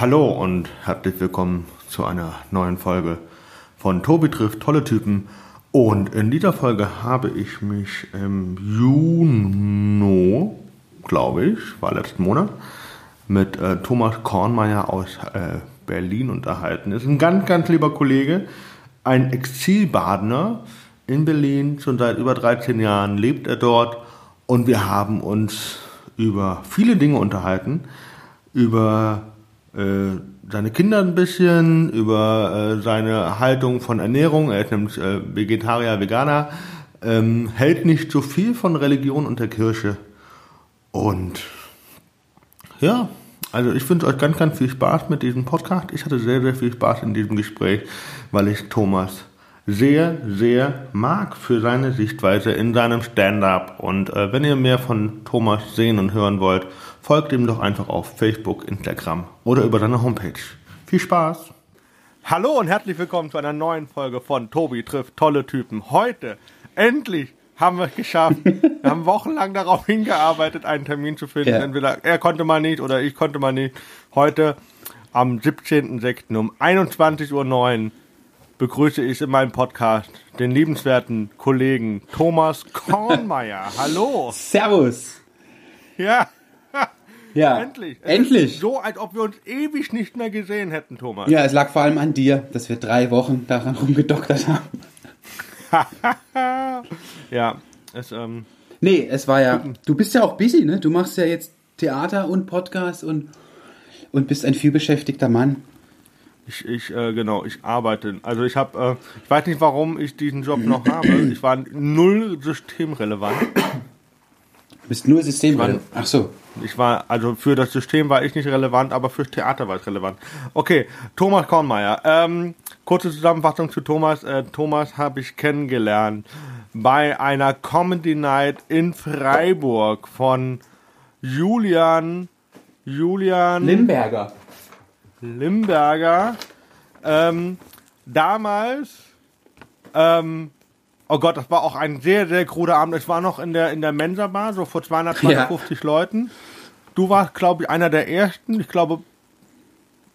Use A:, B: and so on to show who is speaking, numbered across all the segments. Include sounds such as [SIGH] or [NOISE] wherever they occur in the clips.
A: Hallo und herzlich willkommen zu einer neuen Folge von Tobi trifft tolle Typen. Und in dieser Folge habe ich mich im Juni, glaube ich, war letzten Monat, mit äh, Thomas Kornmeier aus äh, Berlin unterhalten. Ist ein ganz, ganz lieber Kollege, ein Exilbadener in Berlin, schon seit über 13 Jahren lebt er dort und wir haben uns über viele Dinge unterhalten, über äh, seine Kinder ein bisschen, über äh, seine Haltung von Ernährung. Er ist nämlich äh, Vegetarier, Veganer, ähm, hält nicht so viel von Religion und der Kirche. Und ja, also ich wünsche euch ganz, ganz viel Spaß mit diesem Podcast. Ich hatte sehr, sehr viel Spaß in diesem Gespräch, weil ich Thomas sehr, sehr mag für seine Sichtweise in seinem Stand-up. Und äh, wenn ihr mehr von Thomas sehen und hören wollt, folgt ihm doch einfach auf Facebook, Instagram oder über seine Homepage. Viel Spaß! Hallo und herzlich willkommen zu einer neuen Folge von Tobi trifft tolle Typen. Heute, endlich, haben wir es geschafft. [LAUGHS] Wir haben wochenlang darauf hingearbeitet, einen Termin zu finden. Ja. Entweder er konnte mal nicht oder ich konnte mal nicht. Heute am 17.06. um 21.09 Uhr begrüße ich in meinem Podcast den liebenswerten Kollegen Thomas Kornmeier. Hallo.
B: Servus.
A: Ja.
B: Ja.
A: Endlich.
B: Endlich.
A: So, als ob wir uns ewig nicht mehr gesehen hätten, Thomas.
B: Ja, es lag vor allem an dir, dass wir drei Wochen daran rumgedoktert
A: haben. [LAUGHS] ja, es, ähm.
B: Nee, es war ja. Du bist ja auch busy, ne? Du machst ja jetzt Theater und Podcast und, und bist ein vielbeschäftigter Mann.
A: Ich, ich äh, genau, ich arbeite. Also ich habe, äh, ich weiß nicht, warum ich diesen Job noch habe. Ich war null systemrelevant.
B: Du bist nur systemrelevant. Ach so.
A: Ich war, also für das System war ich nicht relevant, aber fürs Theater war ich relevant. Okay, Thomas Kornmeier. Ähm, kurze Zusammenfassung zu Thomas. Äh, Thomas habe ich kennengelernt bei einer Comedy Night in Freiburg von Julian Julian
B: Limberger.
A: Limberger. Ähm, damals, ähm, oh Gott, das war auch ein sehr, sehr kruder Abend. Ich war noch in der, in der Mensa-Bar, so vor 250 ja. Leuten. Du warst, glaube ich, einer der ersten. Ich glaube,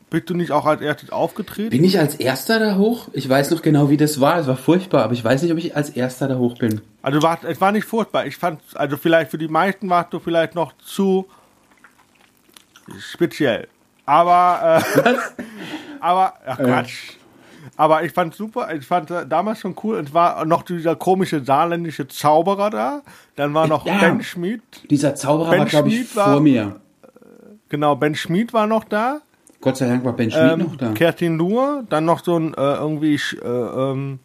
A: bist du nicht auch als erstes aufgetreten?
B: Bin ich als erster da hoch? Ich weiß noch genau, wie das war. Es war furchtbar, aber ich weiß nicht, ob ich als erster da hoch bin.
A: Also war, es war nicht furchtbar. Ich fand, also vielleicht für die meisten warst du vielleicht noch zu speziell. Aber, äh, [LAUGHS] aber, ach Quatsch. Äh. Aber ich fand super, ich fand damals schon cool. Es war noch dieser komische saarländische Zauberer da. Dann war noch ja, Ben Schmid.
B: Dieser Zauberer ben war, glaube ich, vor war, mir.
A: Genau, Ben Schmid war noch da.
B: Gott sei Dank war Ben Schmid ähm, noch da.
A: Kerstin Luhr, dann noch so ein äh, irgendwie äh, ähm,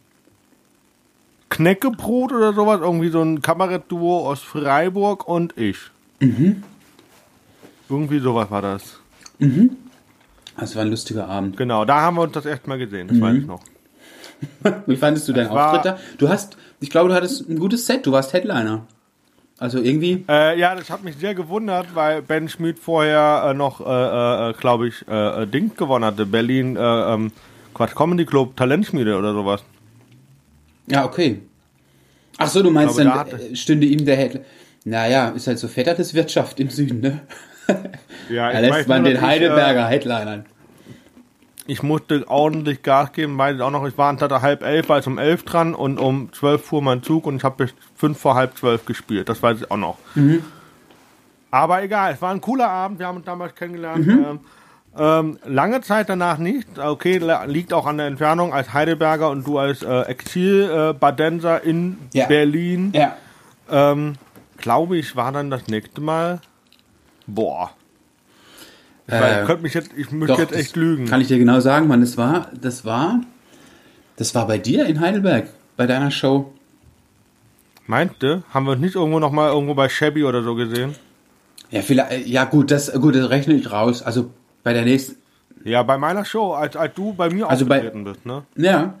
A: Kneckebrot oder sowas, irgendwie so ein Kabarettduo aus Freiburg und ich. Mhm. Irgendwie sowas war das.
B: Mhm. Das war ein lustiger Abend.
A: Genau, da haben wir uns das erste Mal gesehen, das mhm. weiß ich noch. [LAUGHS]
B: Wie fandest du deinen Auftritt da? Du hast, ich glaube, du hattest ein gutes Set, du warst Headliner. Also irgendwie.
A: Äh, ja, das hat mich sehr gewundert, weil Ben Schmidt vorher äh, noch, äh, äh glaube ich, äh, äh, Ding gewonnen hatte. Berlin, ähm, Quatsch, Comedy Club, Talentschmiede oder sowas.
B: Ja, okay. Ach so, du meinst, glaube, dann da stünde ihm der Headliner. Naja, ist halt so fetterte Wirtschaft im Süden, ne? [LAUGHS]
A: Ja,
B: da lässt man den Heidelberger ich, Headlinern.
A: Ich musste ordentlich Gas geben, weil ich auch noch, ich war anstatt halb elf, war ich um elf dran und um zwölf fuhr mein Zug und ich habe bis fünf vor halb zwölf gespielt. Das weiß ich auch noch. Mhm. Aber egal, es war ein cooler Abend, wir haben uns damals kennengelernt. Mhm. Ähm, ähm, lange Zeit danach nicht. Okay, liegt auch an der Entfernung als Heidelberger und du als äh, Exil-Badenser äh, in ja. Berlin.
B: Ja.
A: Ähm, Glaube ich, war dann das nächste Mal Boah. Ich, äh, könnte mich jetzt, ich müsste jetzt echt lügen.
B: Kann ich dir genau sagen, wann es war? Das war, das war bei dir in Heidelberg, bei deiner Show.
A: Meinte? Haben wir nicht irgendwo noch mal irgendwo bei Shabby oder so gesehen?
B: Ja, vielleicht, ja gut, das, gut, das rechne ich raus. Also bei der nächsten.
A: Ja, bei meiner Show, als, als du bei mir
B: also aufgetreten
A: bei, bist, ne?
B: Ja.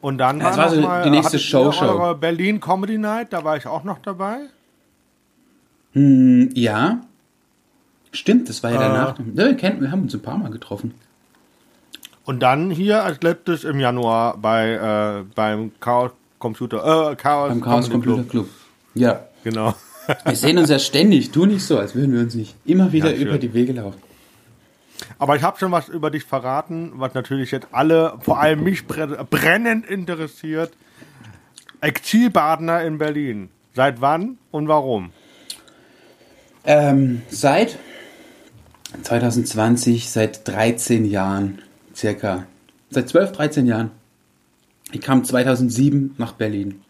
A: Und dann
B: ja, das war so mal, die nächste Show, Show.
A: Berlin Comedy Night, da war ich auch noch dabei.
B: Hm, ja. Stimmt, das war ja danach. Äh, ja, wir, haben uns ein paar Mal getroffen.
A: Und dann hier als letztes im Januar bei äh, beim Chaos Computer äh, Chaos,
B: beim Chaos Computer Club. Club. Ja.
A: Genau. [LAUGHS]
B: wir sehen uns ja ständig. Tu nicht so, als würden wir uns nicht immer wieder ja, über die Wege laufen.
A: Aber ich habe schon was über dich verraten, was natürlich jetzt alle, vor allem mich brennend interessiert. Exilbadner in Berlin. Seit wann und warum?
B: Ähm, seit 2020, seit 13 Jahren circa. Seit 12, 13 Jahren. Ich kam 2007 nach Berlin.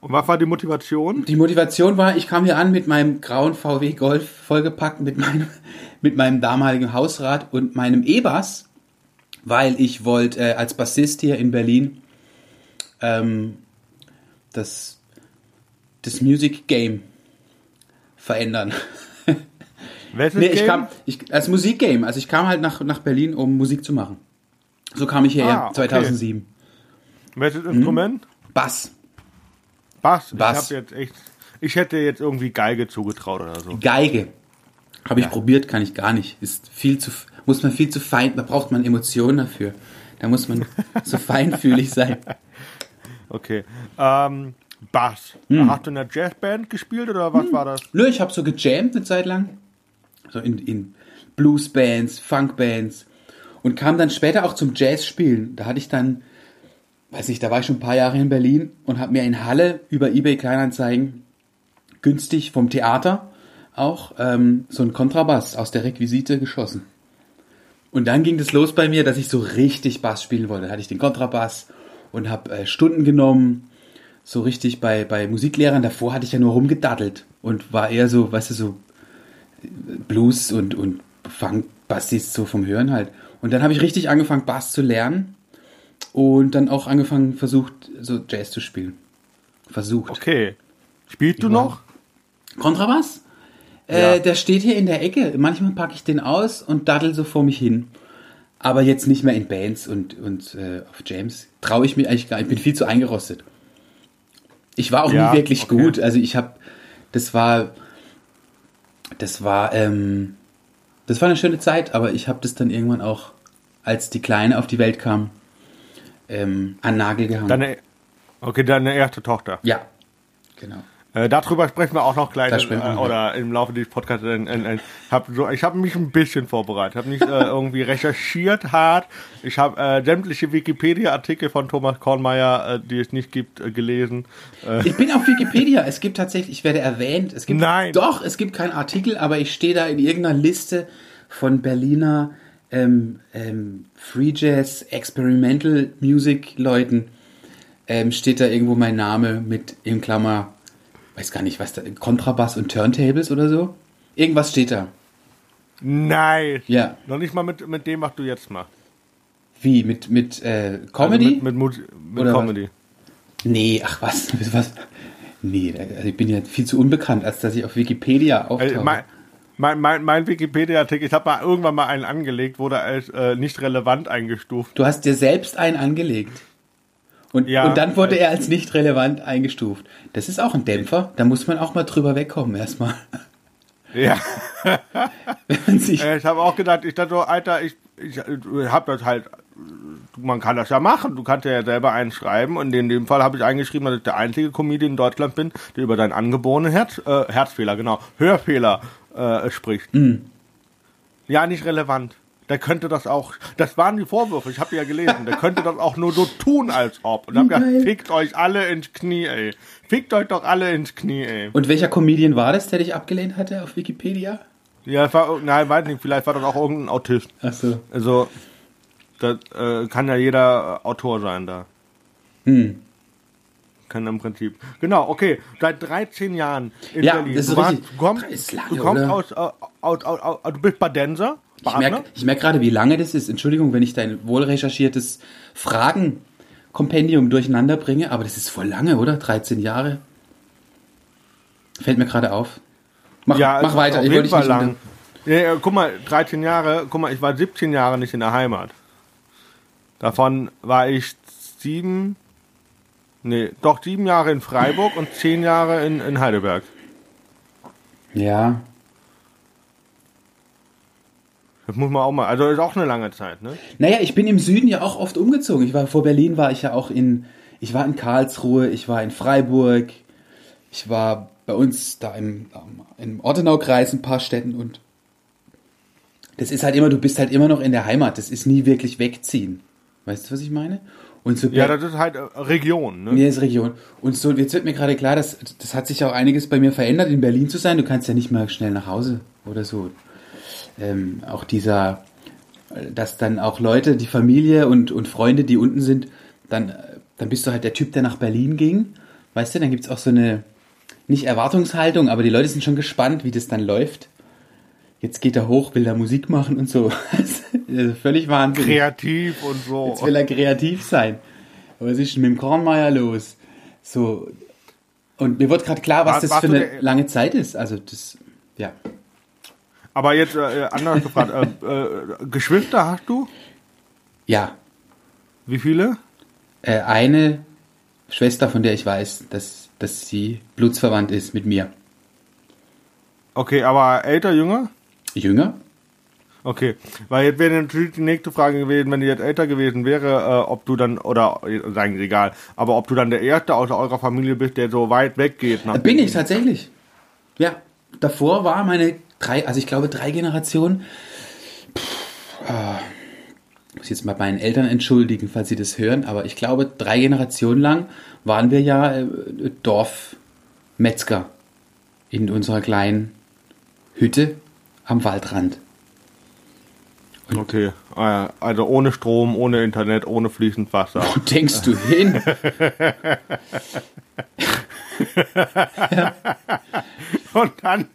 A: Und was war die Motivation?
B: Die Motivation war, ich kam hier an mit meinem grauen VW Golf vollgepackt mit meinem, [LAUGHS] mit meinem damaligen Hausrat und meinem E-Bass, weil ich wollte äh, als Bassist hier in Berlin ähm, das, das Music Game verändern. [LAUGHS] Welches nee, ich Game? kam, ich, als Musikgame. Also ich kam halt nach, nach Berlin, um Musik zu machen. So kam ich hierher, ah, okay. 2007.
A: Welches Instrument?
B: Hm? Bass.
A: Bass? Bass. Ich, jetzt echt, ich hätte jetzt irgendwie Geige zugetraut oder so.
B: Geige. Habe ich ja. probiert, kann ich gar nicht. Ist viel zu, muss man viel zu fein, da braucht man Emotionen dafür. Da muss man so [LAUGHS] feinfühlig sein.
A: Okay. Ähm, Bass. Hm. Hast du in der Jazzband gespielt oder was hm. war das?
B: Nö, ich habe so gejammt eine Zeit lang. So in, in Bluesbands, Funkbands. Und kam dann später auch zum Jazz-Spielen. Da hatte ich dann, weiß ich, da war ich schon ein paar Jahre in Berlin und habe mir in Halle über eBay Kleinanzeigen günstig vom Theater auch ähm, so ein Kontrabass aus der Requisite geschossen. Und dann ging das los bei mir, dass ich so richtig Bass spielen wollte. Da hatte ich den Kontrabass und habe äh, Stunden genommen, so richtig bei, bei Musiklehrern. Davor hatte ich ja nur rumgedaddelt und war eher so, weißt du, so Blues und, und Funk-Bassis so vom Hören halt. Und dann habe ich richtig angefangen, Bass zu lernen und dann auch angefangen, versucht, so Jazz zu spielen. Versucht.
A: Okay. Spielst du noch?
B: Kontrabass? Ja. Äh, der steht hier in der Ecke. Manchmal packe ich den aus und daddel so vor mich hin. Aber jetzt nicht mehr in Bands und, und äh, auf Jams. Traue ich mich eigentlich gar nicht. Ich bin viel zu eingerostet. Ich war auch ja, nie wirklich okay. gut. Also ich habe, das war, das war, ähm, das war eine schöne Zeit, aber ich habe das dann irgendwann auch, als die Kleine auf die Welt kam, ähm, an Nagel gehangen.
A: Deine, okay, deine erste Tochter.
B: Ja, genau.
A: Äh, darüber sprechen wir auch noch gleich äh, oder im Laufe des Podcasts. Äh, äh, hab so, ich habe mich ein bisschen vorbereitet, habe nicht äh, irgendwie recherchiert hart. Ich habe äh, sämtliche Wikipedia-Artikel von Thomas Kornmeier, die es nicht gibt, gelesen.
B: Ich bin auf Wikipedia. Es gibt tatsächlich, ich werde erwähnt. Es gibt
A: Nein.
B: Doch, es gibt keinen Artikel, aber ich stehe da in irgendeiner Liste von Berliner ähm, ähm, Free Jazz Experimental Music Leuten. Ähm, steht da irgendwo mein Name mit in Klammer weiß gar nicht, was da, Kontrabass und Turntables oder so? Irgendwas steht da.
A: Nein.
B: Ja.
A: Noch nicht mal mit, mit dem, was du jetzt machst.
B: Wie? Mit, mit äh, Comedy?
A: Also mit, mit, mit oder Comedy.
B: Was? Nee, ach was, [LAUGHS] was? Nee, also ich bin ja viel zu unbekannt, als dass ich auf Wikipedia auftauche. Also
A: mein, mein, mein, mein Wikipedia-Artikel, ich habe mal irgendwann mal einen angelegt, wurde als äh, nicht relevant eingestuft.
B: Du hast dir selbst einen angelegt? Und, ja, und dann wurde er als nicht relevant eingestuft. Das ist auch ein Dämpfer. Da muss man auch mal drüber wegkommen erstmal.
A: Ja. [LAUGHS] Ich habe auch gedacht, ich dachte so, Alter, ich, ich, ich habe das halt, man kann das ja machen. Du kannst ja selber einen schreiben und in dem Fall habe ich eingeschrieben, dass ich der einzige Comedian in Deutschland bin, der über deinen angeborenen Herz, äh, Herzfehler, genau, Hörfehler äh, spricht. Mhm. Ja, nicht relevant der könnte das auch, das waren die Vorwürfe, ich habe ja gelesen, der könnte das auch nur so tun, als ob. Und dann hab gesagt, fickt euch alle ins Knie, ey. Fickt euch doch alle ins Knie, ey.
B: Und welcher Comedian war das, der dich abgelehnt hatte auf Wikipedia?
A: Ja, war, nein, weiß nicht, vielleicht war das auch irgendein Autist.
B: Ach so.
A: Also, das äh, kann ja jeder Autor sein da.
B: Hm.
A: Kann im Prinzip. Genau, okay. Seit 13 Jahren
B: in ja, Berlin. Das ist
A: du. Warst, du kommst, lange, du kommst aus, äh, aus, aus, aus, du bist Badenser?
B: Ich merke merk gerade, wie lange das ist. Entschuldigung, wenn ich dein wohlrecherchiertes Fragenkompendium durcheinander bringe, aber das ist voll lange, oder? 13 Jahre. Fällt mir gerade auf. Mach, ja, mach weiter.
A: Ich jeden Fall lang. Ja, ja, guck mal, 13 Jahre, guck mal, ich war 17 Jahre nicht in der Heimat. Davon war ich sieben, nee, doch sieben Jahre in Freiburg und zehn Jahre in, in Heidelberg.
B: Ja,
A: das muss man auch mal, also ist auch eine lange Zeit, ne?
B: Naja, ich bin im Süden ja auch oft umgezogen. Ich war vor Berlin, war ich ja auch in, ich war in Karlsruhe, ich war in Freiburg, ich war bei uns da im, im Ortenaukreis ein paar Städten und das ist halt immer, du bist halt immer noch in der Heimat. Das ist nie wirklich wegziehen. Weißt du, was ich meine? Und so
A: Ja, das ist halt äh, Region, ne?
B: mir ist Region. Und so, jetzt wird mir gerade klar, dass das hat sich auch einiges bei mir verändert, in Berlin zu sein. Du kannst ja nicht mal schnell nach Hause oder so. Ähm, auch dieser, dass dann auch Leute, die Familie und, und Freunde, die unten sind, dann, äh, dann bist du halt der Typ, der nach Berlin ging. Weißt du, dann gibt's auch so eine, nicht Erwartungshaltung, aber die Leute sind schon gespannt, wie das dann läuft. Jetzt geht er hoch, will da Musik machen und so. [LAUGHS] Völlig Wahnsinn.
A: Kreativ und so.
B: Jetzt will er kreativ sein. Aber was ist denn mit dem Kornmeier los? So. Und mir wird gerade klar, was
A: War-
B: das für eine
A: der-
B: lange Zeit ist. Also das, ja.
A: Aber jetzt äh, anders [LAUGHS] gefragt, äh, äh, Geschwister hast du?
B: Ja.
A: Wie viele?
B: Äh, eine Schwester, von der ich weiß, dass, dass sie blutsverwandt ist mit mir.
A: Okay, aber älter, jünger?
B: Jünger?
A: Okay, weil jetzt wäre natürlich die nächste Frage gewesen, wenn die jetzt älter gewesen wäre, äh, ob du dann, oder, äh, sagen egal, aber ob du dann der Erste aus eurer Familie bist, der so weit weggeht. Nach
B: bin ich tatsächlich. Ja. Davor war meine drei, also ich glaube drei Generationen. Pff, ah, muss jetzt mal meinen Eltern entschuldigen, falls sie das hören, aber ich glaube drei Generationen lang waren wir ja äh, Dorfmetzger in unserer kleinen Hütte am Waldrand.
A: Okay, äh, also ohne Strom, ohne Internet, ohne fließend Wasser.
B: Wo denkst du hin? [LAUGHS]
A: Und dann,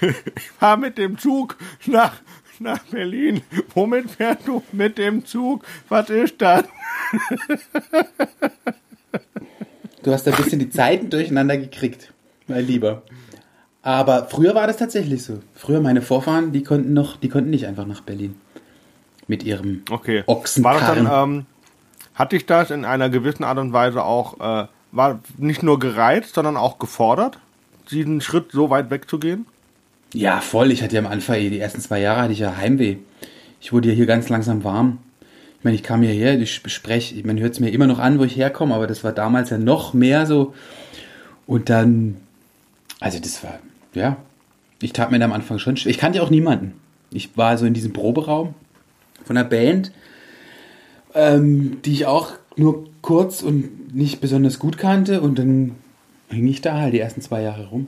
A: ich mit dem Zug nach, nach Berlin. Womit fährst du mit dem Zug? Was ist das?
B: Du hast ein bisschen die Zeiten durcheinander gekriegt, mein Lieber. Aber früher war das tatsächlich so. Früher meine Vorfahren, die konnten noch, die konnten nicht einfach nach Berlin. Mit ihrem
A: Okay.
B: Ochsenkarren.
A: War das dann, ähm, hat dich das in einer gewissen Art und Weise auch, äh, war nicht nur gereizt, sondern auch gefordert, diesen Schritt so weit wegzugehen?
B: Ja, voll. Ich hatte ja am Anfang, die ersten zwei Jahre hatte ich ja Heimweh. Ich wurde ja hier ganz langsam warm. Ich meine, ich kam hierher, ich spreche, man hört es mir immer noch an, wo ich herkomme, aber das war damals ja noch mehr so. Und dann, also das war, ja, ich tat mir da am Anfang schon schwer. Ich kannte ja auch niemanden. Ich war so in diesem Proberaum von einer Band, ähm, die ich auch nur kurz und nicht besonders gut kannte und dann hing ich da halt die ersten zwei Jahre rum.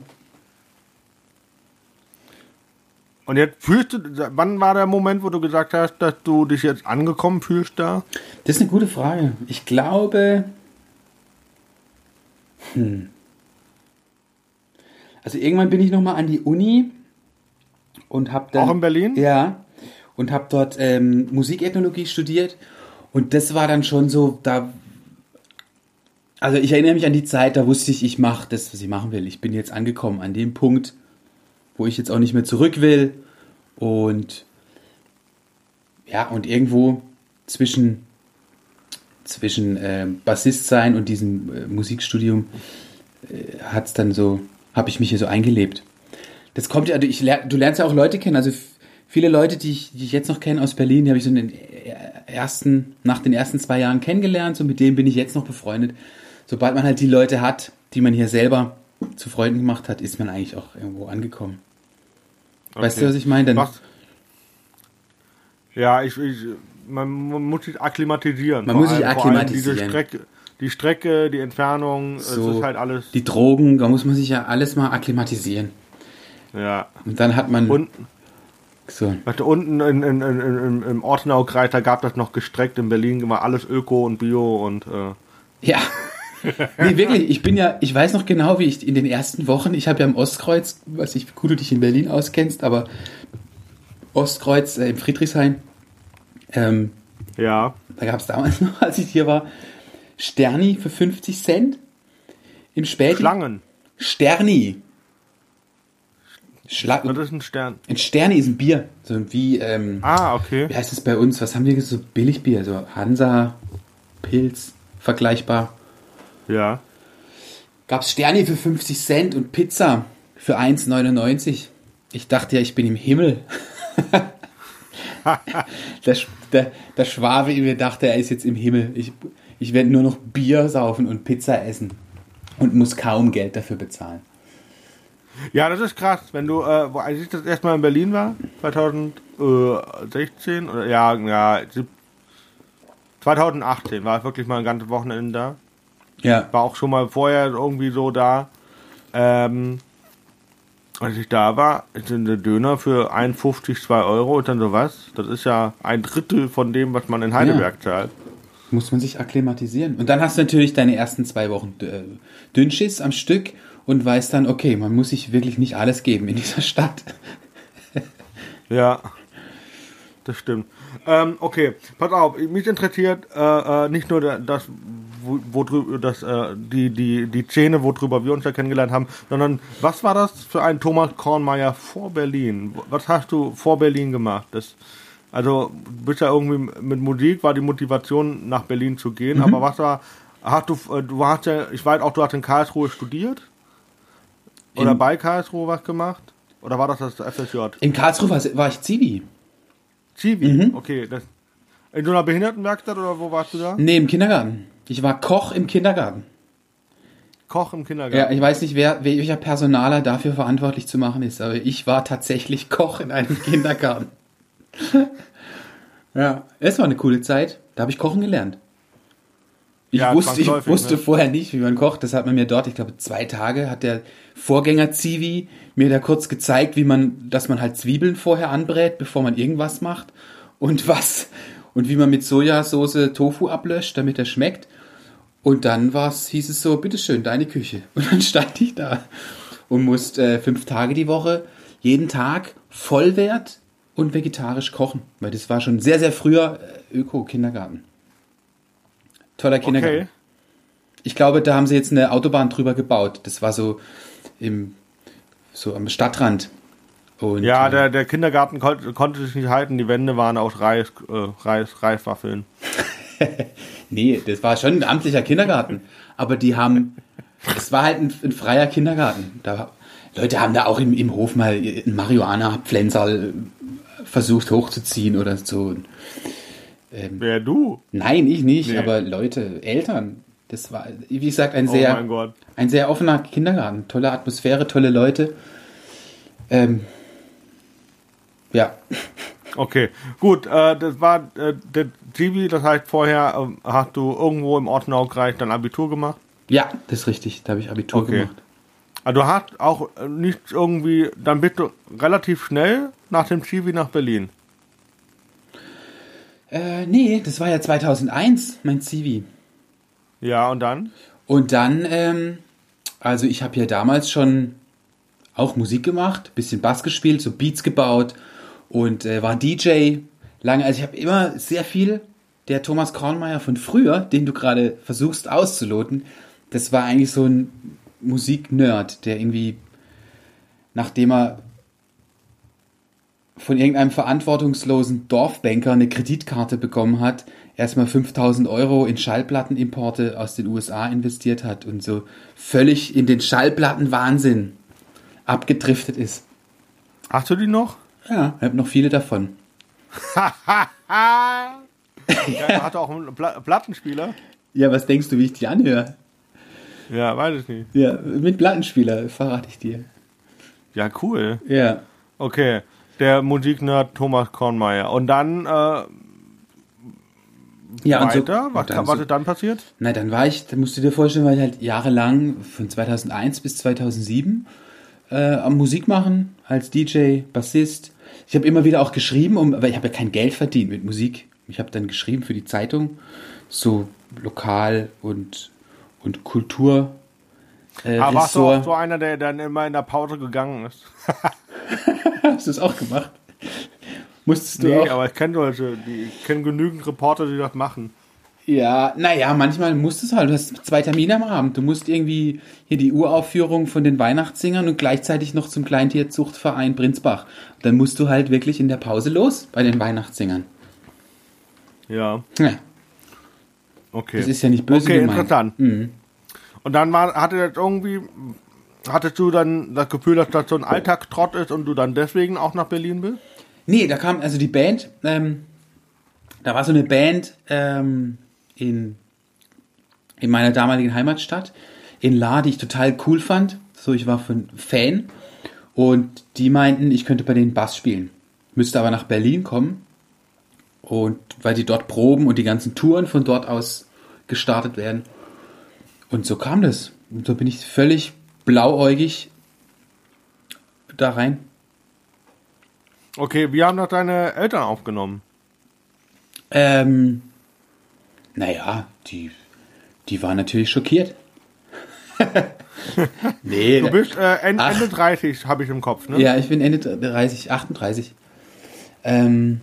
A: Und jetzt fühlst du, wann war der Moment, wo du gesagt hast, dass du dich jetzt angekommen fühlst da?
B: Das ist eine gute Frage. Ich glaube. Hm. Also irgendwann bin ich nochmal an die Uni und habe dann.
A: Auch in Berlin?
B: Ja. Und habe dort ähm, Musikethnologie studiert. Und das war dann schon so, da. Also ich erinnere mich an die Zeit, da wusste ich, ich mache das, was ich machen will. Ich bin jetzt angekommen an dem Punkt, wo ich jetzt auch nicht mehr zurück will. Und ja, und irgendwo zwischen, zwischen äh, Bassist sein und diesem äh, Musikstudium äh, hat's dann so, habe ich mich hier so eingelebt. Das kommt ja, du- ich du lernst ja auch Leute kennen, also viele Leute, die ich, die ich jetzt noch kenne aus Berlin, die habe ich so in den ersten, nach den ersten zwei Jahren kennengelernt, so mit denen bin ich jetzt noch befreundet. Sobald man halt die Leute hat, die man hier selber zu Freunden gemacht hat, ist man eigentlich auch irgendwo angekommen. Weißt du,
A: Okay.
B: was ich meine? Dann,
A: Was? Ja, ich, ich man, muss sich akklimatisieren.
B: Man muss sich akklimatisieren.
A: Diese Strecke, die Strecke, die Entfernung, es
B: so
A: ist halt alles.
B: die Drogen, da muss man sich ja alles mal akklimatisieren.
A: ja.
B: Und dann hat man
A: Und
B: so.
A: du, unten in, in, in, im Ortenaukreis, da gab das noch gestreckt. In Berlin war alles Öko und Bio und äh,
B: Ja. [LAUGHS] Nee, wirklich, ich bin ja, ich weiß noch genau, wie ich in den ersten Wochen, ich habe ja im Ostkreuz, was ich, wie gut du dich in Berlin auskennst, aber Ostkreuz äh, im Friedrichshain, ähm,
A: ja.
B: da gab es damals [LAUGHS] noch, als ich hier war, Sterni für 50 Cent im Späti.
A: Schlangen.
B: Sterni. Schla
A: Das ist ein Stern.
B: ein Sterni ist ein Bier, so wie, ähm,
A: Ah, okay.
B: wie heißt es bei uns, was haben wir so Billigbier, so Hansa, Pilz, vergleichbar.
A: Ja.
B: gab es Sterni für 50 Cent und Pizza für 1,99. Ich dachte ja, ich bin im Himmel. [LAUGHS] der, der, der Schwabe in mir dachte, er ist jetzt im Himmel. Ich, ich werde nur noch Bier saufen und Pizza essen und muss kaum Geld dafür bezahlen.
A: Ja, das ist krass. Wenn du, äh, wo, als ich das erste Mal in Berlin war, 2016, oder ja, ja, 2018 war ich wirklich mal ein ganzes Wochenende da.
B: Ja.
A: War auch schon mal vorher irgendwie so da. Ähm, als ich da war, sind der Döner für 1,50, 2 Euro und dann so was. Das ist ja ein Drittel von dem, was man in Heidelberg zahlt.
B: Muss man sich akklimatisieren. Und dann hast du natürlich deine ersten zwei Wochen äh, Dünnschiss am Stück und weißt dann, okay, man muss sich wirklich nicht alles geben in dieser Stadt. [LAUGHS]
A: Ja, das stimmt. Ähm, okay, pass auf, mich interessiert äh, äh, nicht nur das, wo, wo das, äh, die, die, die Szene, worüber wir uns ja kennengelernt haben, sondern was war das für ein Thomas Kornmeier vor Berlin? Was hast du vor Berlin gemacht? Das, also, du bist ja irgendwie mit Musik, war die Motivation nach Berlin zu gehen, aber was war, hast du, äh, du hast ja, ich weiß auch, du hast in Karlsruhe studiert? Oder
B: In-
A: bei Karlsruhe was gemacht? Oder war das das FSJ?
B: In Karlsruhe war, war ich Zivi.
A: Zivi, okay. Das, in so einer Behindertenwerkstatt oder wo warst du da?
B: Nee, im Kindergarten. Ich war Koch im Kindergarten.
A: Koch im
B: Ja,
A: Kindergarten.
B: ich weiß nicht, wer, welcher Personaler dafür verantwortlich zu machen ist, aber ich war tatsächlich Koch in einem [LAUGHS] Kindergarten. [LAUGHS] ja, es war eine coole Zeit. Da habe ich kochen gelernt. Ich
A: Ja,
B: wusste, ich wusste
A: ne?
B: vorher nicht, wie man kocht. Das hat man mir dort, ich glaube, zwei Tage hat der Vorgänger Zivi mir da kurz gezeigt, wie man, dass man halt Zwiebeln vorher anbrät, bevor man irgendwas macht und was und wie man mit Sojasauce Tofu ablöscht, damit er schmeckt. Und dann war's, hieß es so, bitteschön, deine Küche. [LAUGHS] Und dann stand ich da und musste äh, fünf Tage die Woche, jeden Tag Vollwert und vegetarisch kochen. Weil das war schon sehr, sehr früher äh, Öko-Kindergarten. Toller Kindergarten.
A: Okay.
B: Ich glaube, da haben sie jetzt eine Autobahn drüber gebaut. Das war so im, so am Stadtrand. Und,
A: Ja,
B: äh,
A: der, der Kindergarten kon konnte sich nicht halten. Die Wände waren aus Reis, äh, Reis, Reiswaffeln. [LAUGHS]
B: Nee, das war schon ein amtlicher Kindergarten. Aber die haben, es war halt ein, ein freier Kindergarten. Da, Leute haben da auch im, im Hof mal ein Marihuana-Pflänzerl versucht hochzuziehen oder so.
A: Wer du?
B: Nein, ich nicht,
A: Nee.
B: aber Leute, Eltern. Das war, wie gesagt, ein
A: Oh
B: sehr,
A: Gott.
B: ein sehr offener Kindergarten. Tolle Atmosphäre, tolle Leute. Ähm, ja,
A: Okay, gut. Äh, das war äh, der Zivi, das heißt vorher ähm, hast du irgendwo im Ortenaukreis dein Abitur gemacht.
B: ja, das ist richtig. Da habe ich Abitur
A: Okay.
B: gemacht.
A: Also du hast auch nicht irgendwie, dann bist du relativ schnell nach dem Zivi nach Berlin.
B: Äh, nee, das war ja 2001, mein Zivi.
A: Ja, und dann?
B: Und dann, ähm, also ich habe ja damals schon auch Musik gemacht, bisschen Bass gespielt, so Beats gebaut und äh, war DJ lange. Also ich habe immer sehr viel, der Thomas Kornmeier von früher, den du gerade versuchst auszuloten, das war eigentlich so ein Musiknerd, der irgendwie, nachdem er von irgendeinem verantwortungslosen Dorfbanker eine Kreditkarte bekommen hat, erstmal 5000 Euro in Schallplattenimporte aus den USA investiert hat und so völlig in den Schallplattenwahnsinn abgedriftet ist.
A: Hast du die noch?
B: Ja, ich habe noch viele davon. [LAUGHS]
A: Ja, er hatte auch einen Pla Plattenspieler.
B: Ja, was denkst du, wie ich die anhöre?
A: Ja, weiß ich nicht.
B: Ja, mit Plattenspieler, verrate ich dir.
A: Ja, cool.
B: Ja.
A: Okay, der Musiknerd Thomas Kornmeier. Und dann äh,
B: Ja, und so,
A: weiter? was,
B: und dann
A: was
B: so,
A: ist dann passiert?
B: Na, dann war ich, da musst du dir vorstellen, war ich halt jahrelang von 2001 bis 2007 äh, am Musik machen als DJ, Bassist. Ich habe immer wieder auch geschrieben, um, aber ich habe ja kein Geld verdient mit Musik. Ich habe dann geschrieben für die Zeitung, so lokal und und Kultur. Äh,
A: Aber warst du auch so einer, der dann immer in der Pause gegangen ist? [LAUGHS]
B: Hast du es auch gemacht? Musstest du
A: Nee,
B: auch?
A: aber ich kenne solche, die, ich kenne genügend Reporter, die das machen.
B: Ja, naja, manchmal musst du es halt. Du hast zwei Termine am Abend. Du musst irgendwie hier die Uraufführung von den Weihnachtssingern und gleichzeitig noch zum Kleintierzuchtverein Prinzbach. Dann musst du halt wirklich in der Pause los bei den Weihnachtssingern.
A: Ja,
B: Ja,
A: okay.
B: das ist ja nicht böse
A: Okay,
B: gemeint.
A: interessant.
B: Mhm.
A: Und dann war, hatte das irgendwie, hattest du dann das Gefühl, dass das so ein Alltagstrott ist und du dann deswegen auch nach Berlin bist?
B: Nee, da kam also die Band, ähm, da war so eine Band ähm, in, in meiner damaligen Heimatstadt, in La, die ich total cool fand. So, ich war von Fan. Und die meinten, ich könnte bei denen Bass spielen. Müsste aber nach Berlin kommen. Und weil die dort proben und die ganzen Touren von dort aus gestartet werden. Und so kam das. Und so bin ich völlig blauäugig da rein.
A: Okay, wie haben das deine Eltern aufgenommen?
B: Ähm, naja, die, die waren natürlich schockiert. [LAUGHS] nee,
A: Du bist äh, Ende. Ende 30, habe ich im Kopf, ne?
B: ja, ich bin Ende 30, 38. Ähm,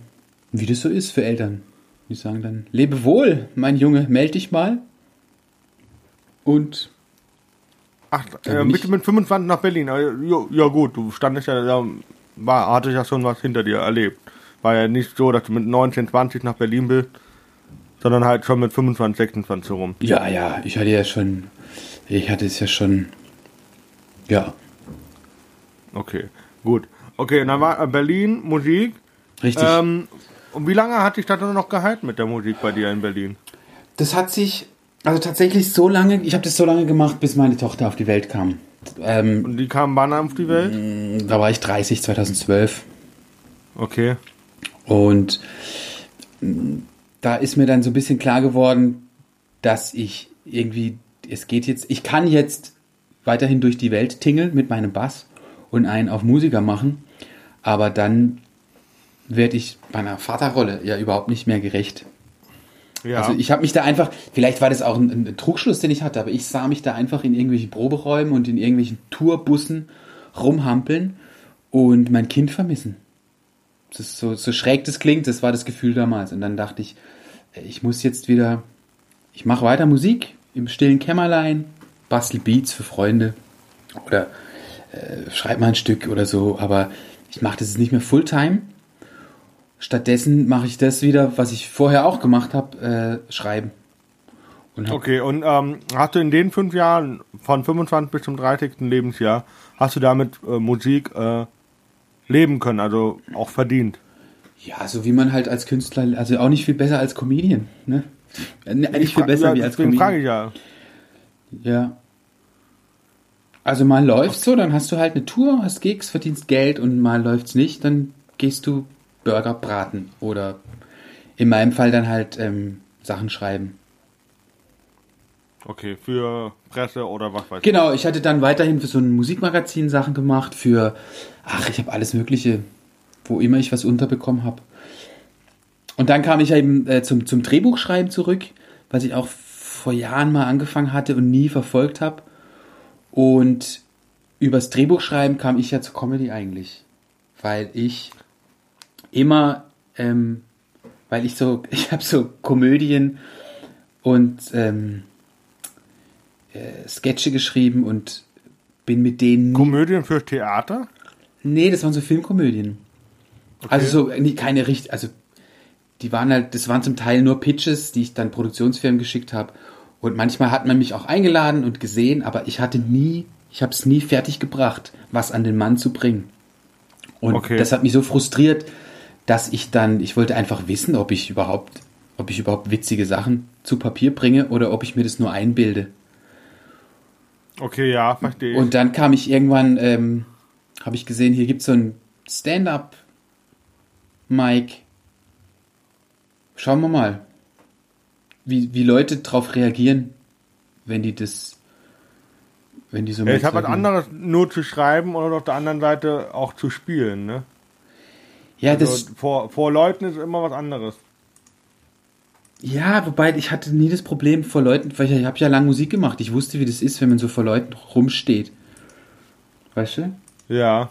B: wie das so ist für Eltern. Die sagen dann, lebe wohl, mein Junge, meld dich mal. Und
A: Ach, äh,
B: bin
A: mit,
B: ich-
A: mit 25 nach Berlin. Ja, ja gut, du standest ja, da war, hatte ja schon was hinter dir erlebt. War ja nicht so, dass du mit 19, 20 nach Berlin bist, sondern halt schon mit 25, 26 so rum.
B: ja, ja, ich hatte ja schon, ich hatte es ja schon, ja,
A: Okay, gut. Okay, dann war äh, Berlin, Musik.
B: richtig.
A: Ähm, und wie lange hat dich das dann noch gehalten mit der Musik bei dir in Berlin?
B: Das hat sich, also tatsächlich so lange, ich habe das so lange gemacht, bis meine Tochter auf die Welt kam. Ähm,
A: Und die kamen wann auf die Welt?
B: da war ich 30, 2012.
A: Okay.
B: Und mh, da ist mir dann so ein bisschen klar geworden, dass ich irgendwie, es geht jetzt, ich kann jetzt weiterhin durch die Welt tingeln mit meinem Bass und einen auf Musiker machen, aber dann werde ich meiner Vaterrolle ja überhaupt nicht mehr gerecht.
A: Ja.
B: Also ich habe mich da einfach, vielleicht war das auch ein, ein Trugschluss, den ich hatte, aber ich sah mich da einfach in irgendwelchen Proberäumen und in irgendwelchen Tourbussen rumhampeln und mein Kind vermissen. Das ist so, so schräg das klingt, das war das Gefühl damals. Und dann dachte ich, ich muss jetzt wieder, ich mache weiter Musik im stillen Kämmerlein, bastel Beats für Freunde oder äh, schreib mal ein Stück oder so, aber ich mache das jetzt nicht mehr Fulltime. Stattdessen mache ich das wieder, was ich vorher auch gemacht habe, äh, schreiben. Und
A: Okay, und ähm, hast du in den fünf Jahren, von 25 bis zum 30. Lebensjahr, hast du damit äh, Musik äh, leben können, also auch verdient?
B: Ja, so wie man halt als Künstler, also auch nicht viel besser als Comedian, ne? Äh, Nicht viel
A: fra-
B: besser
A: ja,
B: wie als
A: deswegen frage
B: Comedian.
A: ich ja.
B: Ja. Also mal läuft's so, dann hast du halt eine Tour, hast Gigs, verdienst Geld und mal läuft's nicht, dann gehst du Burger braten oder in meinem Fall dann halt ähm, Sachen schreiben.
A: Okay, für Presse oder was weiß
B: Genau, ich hatte dann weiterhin für so ein Musikmagazin Sachen gemacht, für, ach, ich habe alles Mögliche, wo immer ich was unterbekommen habe. Und dann kam ich eben äh, zum, zum Drehbuchschreiben zurück, was ich auch vor Jahren mal angefangen hatte und nie verfolgt habe. Und übers Drehbuchschreiben kam ich ja zur Comedy eigentlich, weil ich immer, ähm, weil ich so, [LAUGHS] ich habe so Komödien und ähm, äh, Sketche geschrieben und bin mit denen
A: Komödien für Theater?
B: Nee, das waren so Filmkomödien. Also so, nee, keine richtig, also die waren halt, das waren zum Teil nur Pitches, die ich dann Produktionsfirmen geschickt habe. Und manchmal hat man mich auch eingeladen und gesehen, aber ich hatte nie, ich habe es nie fertig gebracht, was an den Mann zu bringen. Und
A: Okay.
B: das hat mich so frustriert, dass ich dann, ich wollte einfach wissen, ob ich überhaupt, ob ich überhaupt witzige Sachen zu Papier bringe oder ob ich mir das nur einbilde.
A: Okay, ja, verstehe ich.
B: Und dann kam ich irgendwann, ähm, habe ich gesehen, hier gibt es so ein Stand-up-Mic. Schauen wir mal, wie, wie Leute drauf reagieren, wenn die das, wenn die so
A: ja, ich habe was anderes nur zu schreiben und auf der anderen Seite auch zu spielen, ne?
B: Ja, das,
A: Also vor, vor Leuten ist immer was anderes.
B: ja, wobei ich hatte nie das Problem vor Leuten, weil ich, ich habe ja lange Musik gemacht. Ich wusste, wie das ist, wenn man so vor Leuten rumsteht. Weißt du?
A: Ja.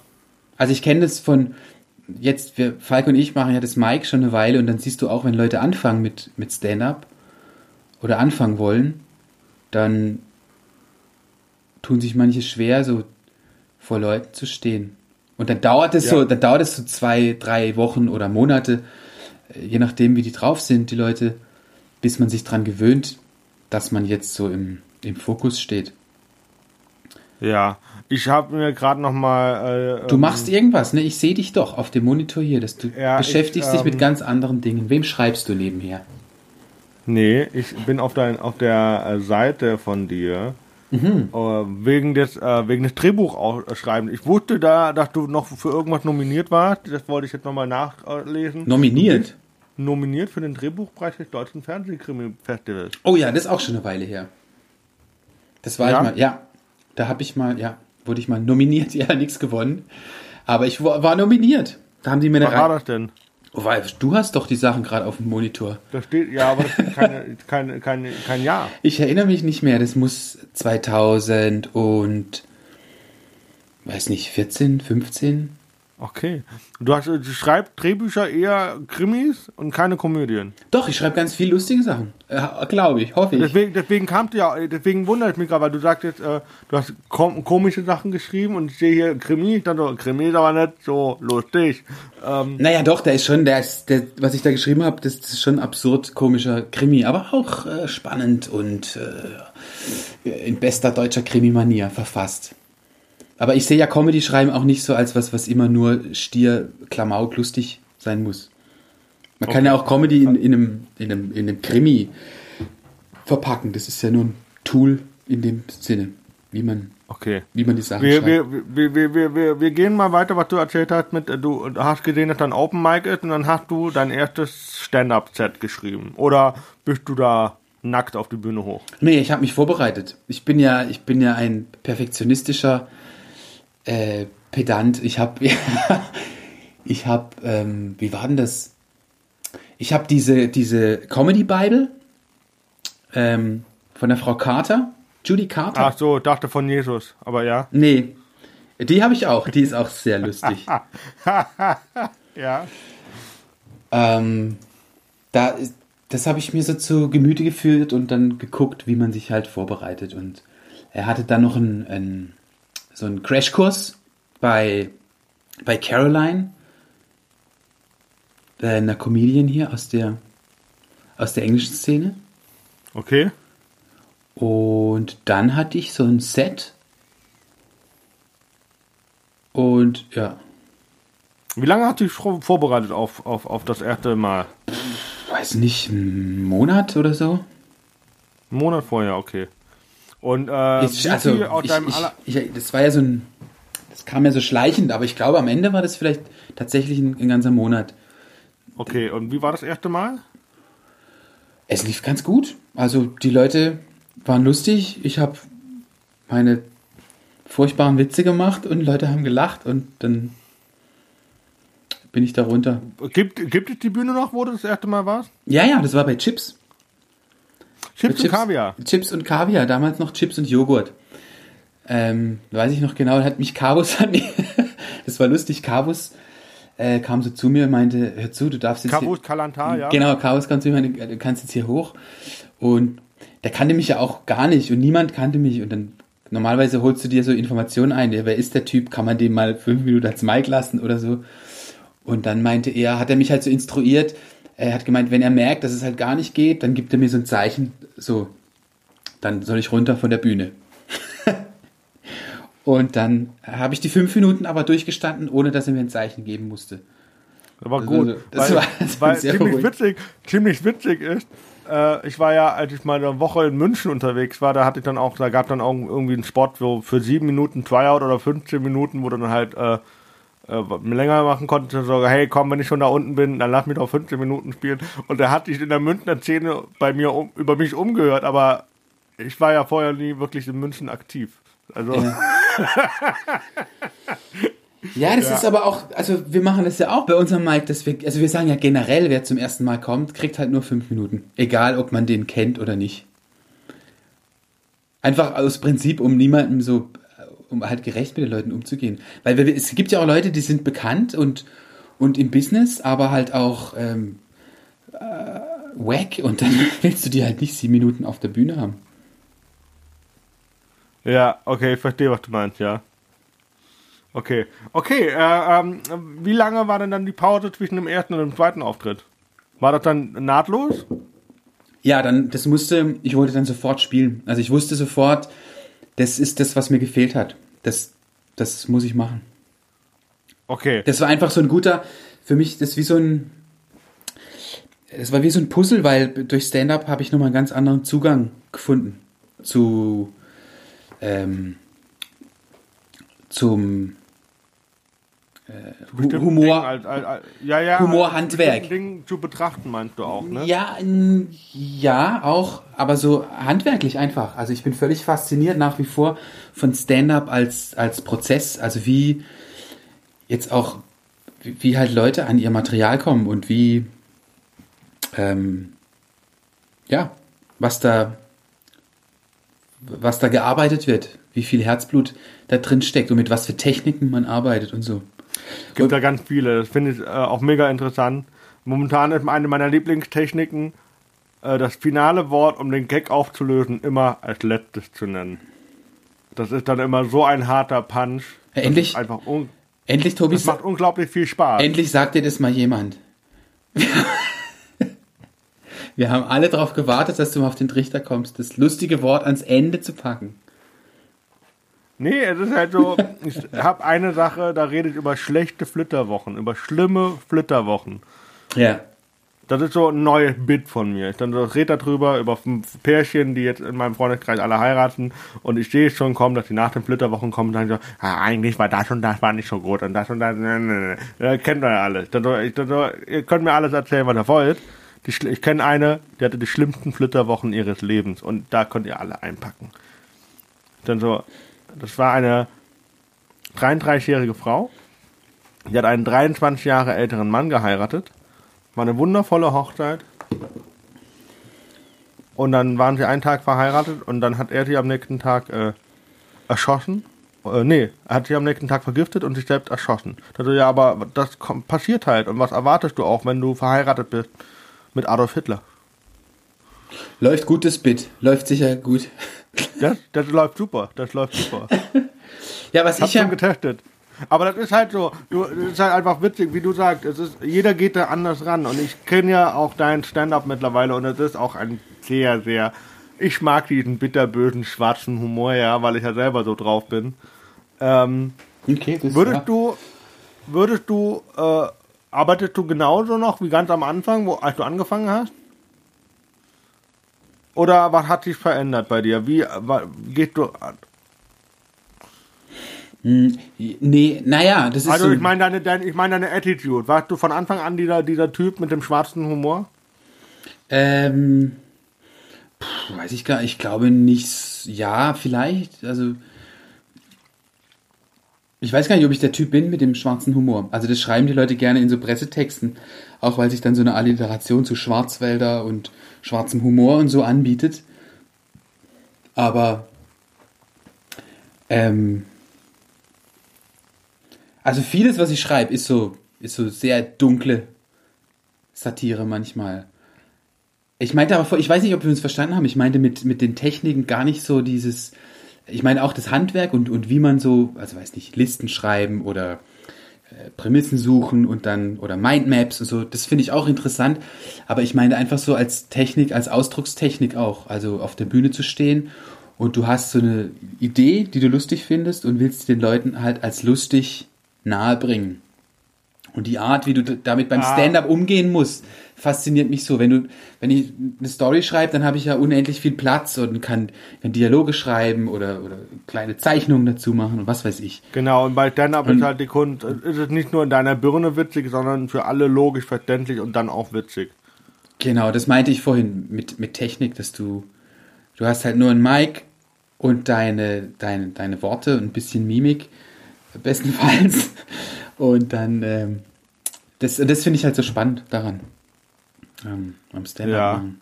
B: Also ich kenne das von, jetzt, wir, Falk und ich machen ja das Mic schon eine Weile und dann siehst du auch, wenn Leute anfangen mit, mit Stand-up oder anfangen wollen, dann tun sich manche schwer, so vor Leuten zu stehen. Und dann dauert es
A: Ja.
B: so, dann dauert es so zwei, drei Wochen oder Monate, äh, je nachdem, wie die drauf sind, die Leute, bis man sich dran gewöhnt, dass man jetzt so im, im Fokus steht.
A: Ja. Ich habe mir gerade noch mal. Äh,
B: Du
A: ähm,
B: machst irgendwas, ne? Ich sehe dich doch auf dem Monitor hier, dass du
A: Ja,
B: beschäftigst
A: ich,
B: dich mit
A: ähm,
B: ganz anderen Dingen. Wem schreibst du nebenher?
A: Nee, ich bin auf, dein, auf der äh, Seite von dir Mhm. Äh, wegen des, äh, wegen des Drehbuchschreibens. Ich wusste da, dass du noch für irgendwas nominiert warst. Das wollte ich jetzt nochmal nachlesen.
B: Nominiert?
A: Nominiert für den Drehbuchpreis des Deutschen Fernsehkrimi-Festivals.
B: Oh ja, das ist auch schon eine Weile her. Das war ja? ich mal, ja. Da habe ich mal, ja, wurde ich mal nominiert. [LAUGHS] Ja, nichts gewonnen. Aber ich war nominiert. Da haben die mir
A: eine Was war das denn?
B: Oh, weil du hast doch die Sachen gerade auf dem Monitor.
A: Da steht, ja, aber das ist keine, [LAUGHS] keine, keine, kein Jahr.
B: Ich erinnere mich nicht mehr. Das muss 2000 und, weiß nicht, 14, 15?
A: Okay. Du, hast, du schreibst Drehbücher eher Krimis und keine Komödien.
B: Doch, ich schreibe ganz viel lustige Sachen. Äh, Glaube ich, hoffe ich.
A: Deswegen, deswegen kam ja, deswegen wundert ich mich gerade, weil du sagst jetzt, äh, du hast kom komische Sachen geschrieben und ich sehe hier Krimi. Ich dachte, Krimi ist aber nicht so lustig.
B: Ähm, naja, doch, der ist schon, der ist, der, was ich da geschrieben habe, das, das, ist schon absurd komischer Krimi, aber auch äh, spannend und äh, in bester deutscher Krimi-Manier verfasst. Aber ich sehe ja Comedy-Schreiben auch nicht so als was, was immer nur stier, Klamauk, lustig sein muss. Man okay. kann ja auch Comedy in, in, einem, in, einem, in einem Krimi verpacken. Das ist ja nur ein Tool in dem Sinne, wie man,
A: okay.
B: wie man die Sachen
A: wir, schreibt. Wir, wir, wir, wir, wir gehen mal weiter, was du erzählt hast. Mit, du hast gesehen, dass dann Open Mic ist und dann hast du dein erstes Stand-Up-Set geschrieben. Oder bist du da nackt auf die Bühne hoch?
B: Nee, ich habe mich vorbereitet. Ich bin ja, ich bin ja ein perfektionistischer äh, pedant. Ich habe, [LAUGHS] ich habe, ähm, wie war denn das? Ich habe diese, diese Comedy Bible ähm, von der Frau Carter, Judy Carter.
A: Ach so, dachte von Jesus, aber ja.
B: Nee, die habe ich auch. Die ist auch sehr lustig. [LAUGHS]
A: ja.
B: Ähm, da, das habe ich mir so zu Gemüte geführt und dann geguckt, wie man sich halt vorbereitet. Und er hatte dann noch ein, ein so einen Crashkurs bei, bei Caroline, äh, einer Comedian hier aus der, aus der englischen Szene.
A: Okay.
B: Und dann hatte ich so ein Set. Und ja.
A: Wie lange hast du dich vorbereitet auf, auf, auf das erste Mal?
B: Weiß nicht, einen Monat oder so.
A: Einen Monat vorher, okay. Und äh,
B: ich, also, ich, ich, ich, das war ja so ein, das kam ja so schleichend, aber ich glaube, am Ende war das vielleicht tatsächlich ein, ein ganzer Monat.
A: Okay, und wie war das erste Mal?
B: Es lief ganz gut. Also die Leute waren lustig. Ich habe meine furchtbaren Witze gemacht und Leute haben gelacht und dann bin ich da runter.
A: Gibt, gibt es die Bühne noch, wo du das erste Mal warst?
B: Ja, ja, das war bei Chips.
A: Chips, Chips und Kaviar.
B: Chips und Kaviar, damals noch Chips und Joghurt. Ähm, weiß ich noch genau, hat mich Carvus an [LAUGHS] das war lustig, Carvus äh, kam so zu mir und meinte, hör zu, du darfst jetzt
A: Carvus Kalantar, ja.
B: Genau, Carvus kam zu mir und du kannst jetzt hier hoch. Und der kannte mich ja auch gar nicht und niemand kannte mich und dann normalerweise holst du dir so Informationen ein, wer ist der Typ, kann man den mal fünf Minuten als Mike lassen oder so. Und dann meinte er, hat er mich halt so instruiert, er hat gemeint, wenn er merkt, dass es halt gar nicht geht, dann gibt er mir so ein Zeichen, so, dann soll ich runter von der Bühne. [LAUGHS] und dann habe ich die fünf Minuten aber durchgestanden, ohne dass er mir ein Zeichen geben musste.
A: Aber gut, also, das weil, war, [LAUGHS] das ziemlich witzig, ziemlich witzig ist, äh, ich war ja, als ich mal eine Woche in München unterwegs war, da hatte ich dann auch, da gab dann auch irgendwie einen Spot, wo für sieben Minuten Tryout oder 15 Minuten, wo dann halt äh, äh, länger machen konnte, so, hey, komm, wenn ich schon da unten bin, dann lass mich doch 15 Minuten spielen. Und er hat sich in der Münchner Szene bei mir um, über mich umgehört, aber ich war ja vorher nie wirklich in München aktiv. Also.
B: Ja. [LAUGHS] Ja, das ja. ist aber auch, also wir machen das ja auch bei unserem Mike, dass wir, also wir sagen ja generell, wer zum ersten Mal kommt, kriegt halt nur fünf Minuten. Egal, ob man den kennt oder nicht. Einfach aus Prinzip, um niemandem so um halt gerecht mit den Leuten umzugehen. Weil es gibt ja auch Leute, die sind bekannt und, und im Business, aber halt auch ähm, äh, wack und dann [LAUGHS] willst du die halt nicht sieben Minuten auf der Bühne haben.
A: Ja, okay, ich verstehe, was du meinst, ja. Okay, okay, äh, ähm, wie lange war denn dann die Pause zwischen dem ersten und dem zweiten Auftritt? War das dann nahtlos?
B: Ja, dann, das musste, ich wollte dann sofort spielen. Also ich wusste sofort, das ist das, was mir gefehlt hat. Das, das muss ich machen.
A: Okay.
B: Das war einfach so ein guter, für mich, das ist wie so ein, es war wie so ein Puzzle, weil durch Stand-up habe ich nochmal einen ganz anderen Zugang gefunden zu, ähm, zum äh, Humor,
A: Dingen Als, als, als, ja, ja,
B: Humorhandwerk.
A: bestimmten Dingen zu betrachten, meinst du auch, ne?
B: Ja, ja, auch, aber so handwerklich einfach. Also ich bin völlig fasziniert nach wie vor von Stand-up als, als Prozess. Also wie jetzt auch, wie, wie halt Leute an ihr Material kommen und wie, ähm, ja, was da, was da gearbeitet wird, wie viel Herzblut da drin steckt und mit was für Techniken man arbeitet und so.
A: Gibt da ganz viele. Das finde ich äh, auch mega interessant. Momentan ist eine meiner Lieblingstechniken, äh, das finale Wort, um den Gag aufzulösen, immer als letztes zu nennen. Das ist dann immer so ein harter Punch.
B: Endlich-
A: Einfach
B: Endlich, Tobi,
A: das macht unglaublich viel Spaß.
B: Endlich sagt dir das mal jemand. [LAUGHS] Wir haben alle darauf gewartet, dass du mal auf den Trichter kommst, das lustige Wort ans Ende zu packen.
A: Nee, es ist halt so, [LAUGHS] ich habe eine Sache, da rede ich über schlechte Flitterwochen, über schlimme Flitterwochen.
B: Ja.
A: Das ist so ein neues Bit von mir. Ich dann so rede darüber, über fünf Pärchen, die jetzt in meinem Freundeskreis alle heiraten. Und ich sehe schon kommen, dass die nach den Flitterwochen kommen und sagen so, ah, eigentlich war das und das war nicht so gut und das und das, ne, ne, ne. Ja, kennt ihr ja alles. Dann so, ich, dann so, ihr könnt mir alles erzählen, was ihr wollt. Die, ich kenne eine, die hatte die schlimmsten Flitterwochen ihres Lebens und da könnt ihr alle einpacken. Dann so, das war eine 33-jährige Frau. Die hat einen 23 Jahre älteren Mann geheiratet. War eine wundervolle Hochzeit. Und dann waren sie einen Tag verheiratet und dann hat er sie am nächsten Tag äh, erschossen. Äh, nee, er hat sie am nächsten Tag vergiftet und sich selbst erschossen. Also ja, aber das passiert halt. Und was erwartest du auch, wenn du verheiratet bist mit Adolf Hitler?
B: Läuft gutes Bit. Läuft sicher gut.
A: Das, das läuft super. Das läuft super.
B: Ja, was
A: Hab
B: ich
A: schon
B: ja.
A: getestet. Aber das ist halt so, du, das ist halt einfach witzig, wie du sagst, es ist, jeder geht da anders ran und ich kenne ja auch dein Stand-up mittlerweile und es ist auch ein sehr, sehr, ich mag diesen bitterbösen schwarzen Humor ja, weil ich ja selber so drauf bin. Ähm,
B: Okay, das
A: würdest
B: ja.
A: du, würdest du, äh, arbeitest du genauso noch wie ganz am Anfang, wo, als du angefangen hast? Oder was hat sich verändert bei dir? Wie, gehst du,
B: Nee, naja, das ist
A: Also
B: so.
A: ich meine deine, deine, ich meine deine Attitude. Warst du von Anfang an dieser, dieser Typ mit dem schwarzen Humor?
B: Ähm, pff, weiß ich gar Ich glaube nicht. Ja, vielleicht. Also. Ich weiß gar nicht, ob ich der Typ bin mit dem schwarzen Humor. Also das schreiben die Leute gerne in so Pressetexten, auch weil sich dann so eine Alliteration zu Schwarzwälder und schwarzem Humor und so anbietet. Aber ähm, also vieles, was ich schreibe, ist so, ist so sehr dunkle Satire manchmal. Ich meinte aber, ich weiß nicht, ob wir uns verstanden haben. Ich meinte mit, mit den Techniken gar nicht so dieses, ich meine auch das Handwerk und, und wie man so, also weiß nicht, Listen schreiben oder Prämissen suchen und dann, oder Mindmaps und so, das finde ich auch interessant. Aber ich meine einfach so als Technik, als Ausdruckstechnik auch. Also auf der Bühne zu stehen und du hast so eine Idee, die du lustig findest und willst den Leuten halt als lustig nahebringen. Und die Art, wie du damit beim
A: Ah.
B: Stand-up umgehen musst, fasziniert mich so. Wenn du, wenn ich eine Story schreibe, dann habe ich ja unendlich viel Platz und kann, kann Dialoge schreiben oder, oder kleine Zeichnungen dazu machen und was weiß ich.
A: Genau, und bei Stand-Up ist halt die Kunst, ist es nicht nur in deiner Birne witzig, sondern für alle logisch verständlich und dann auch witzig.
B: Genau, das meinte ich vorhin mit, mit Technik, dass du, du hast halt nur ein Mic und deine, deine, deine Worte und ein bisschen Mimik, bestenfalls. [LAUGHS] Und dann, ähm, das, das finde ich halt so spannend daran. Ähm, am Stand-up
A: Ja.
B: machen.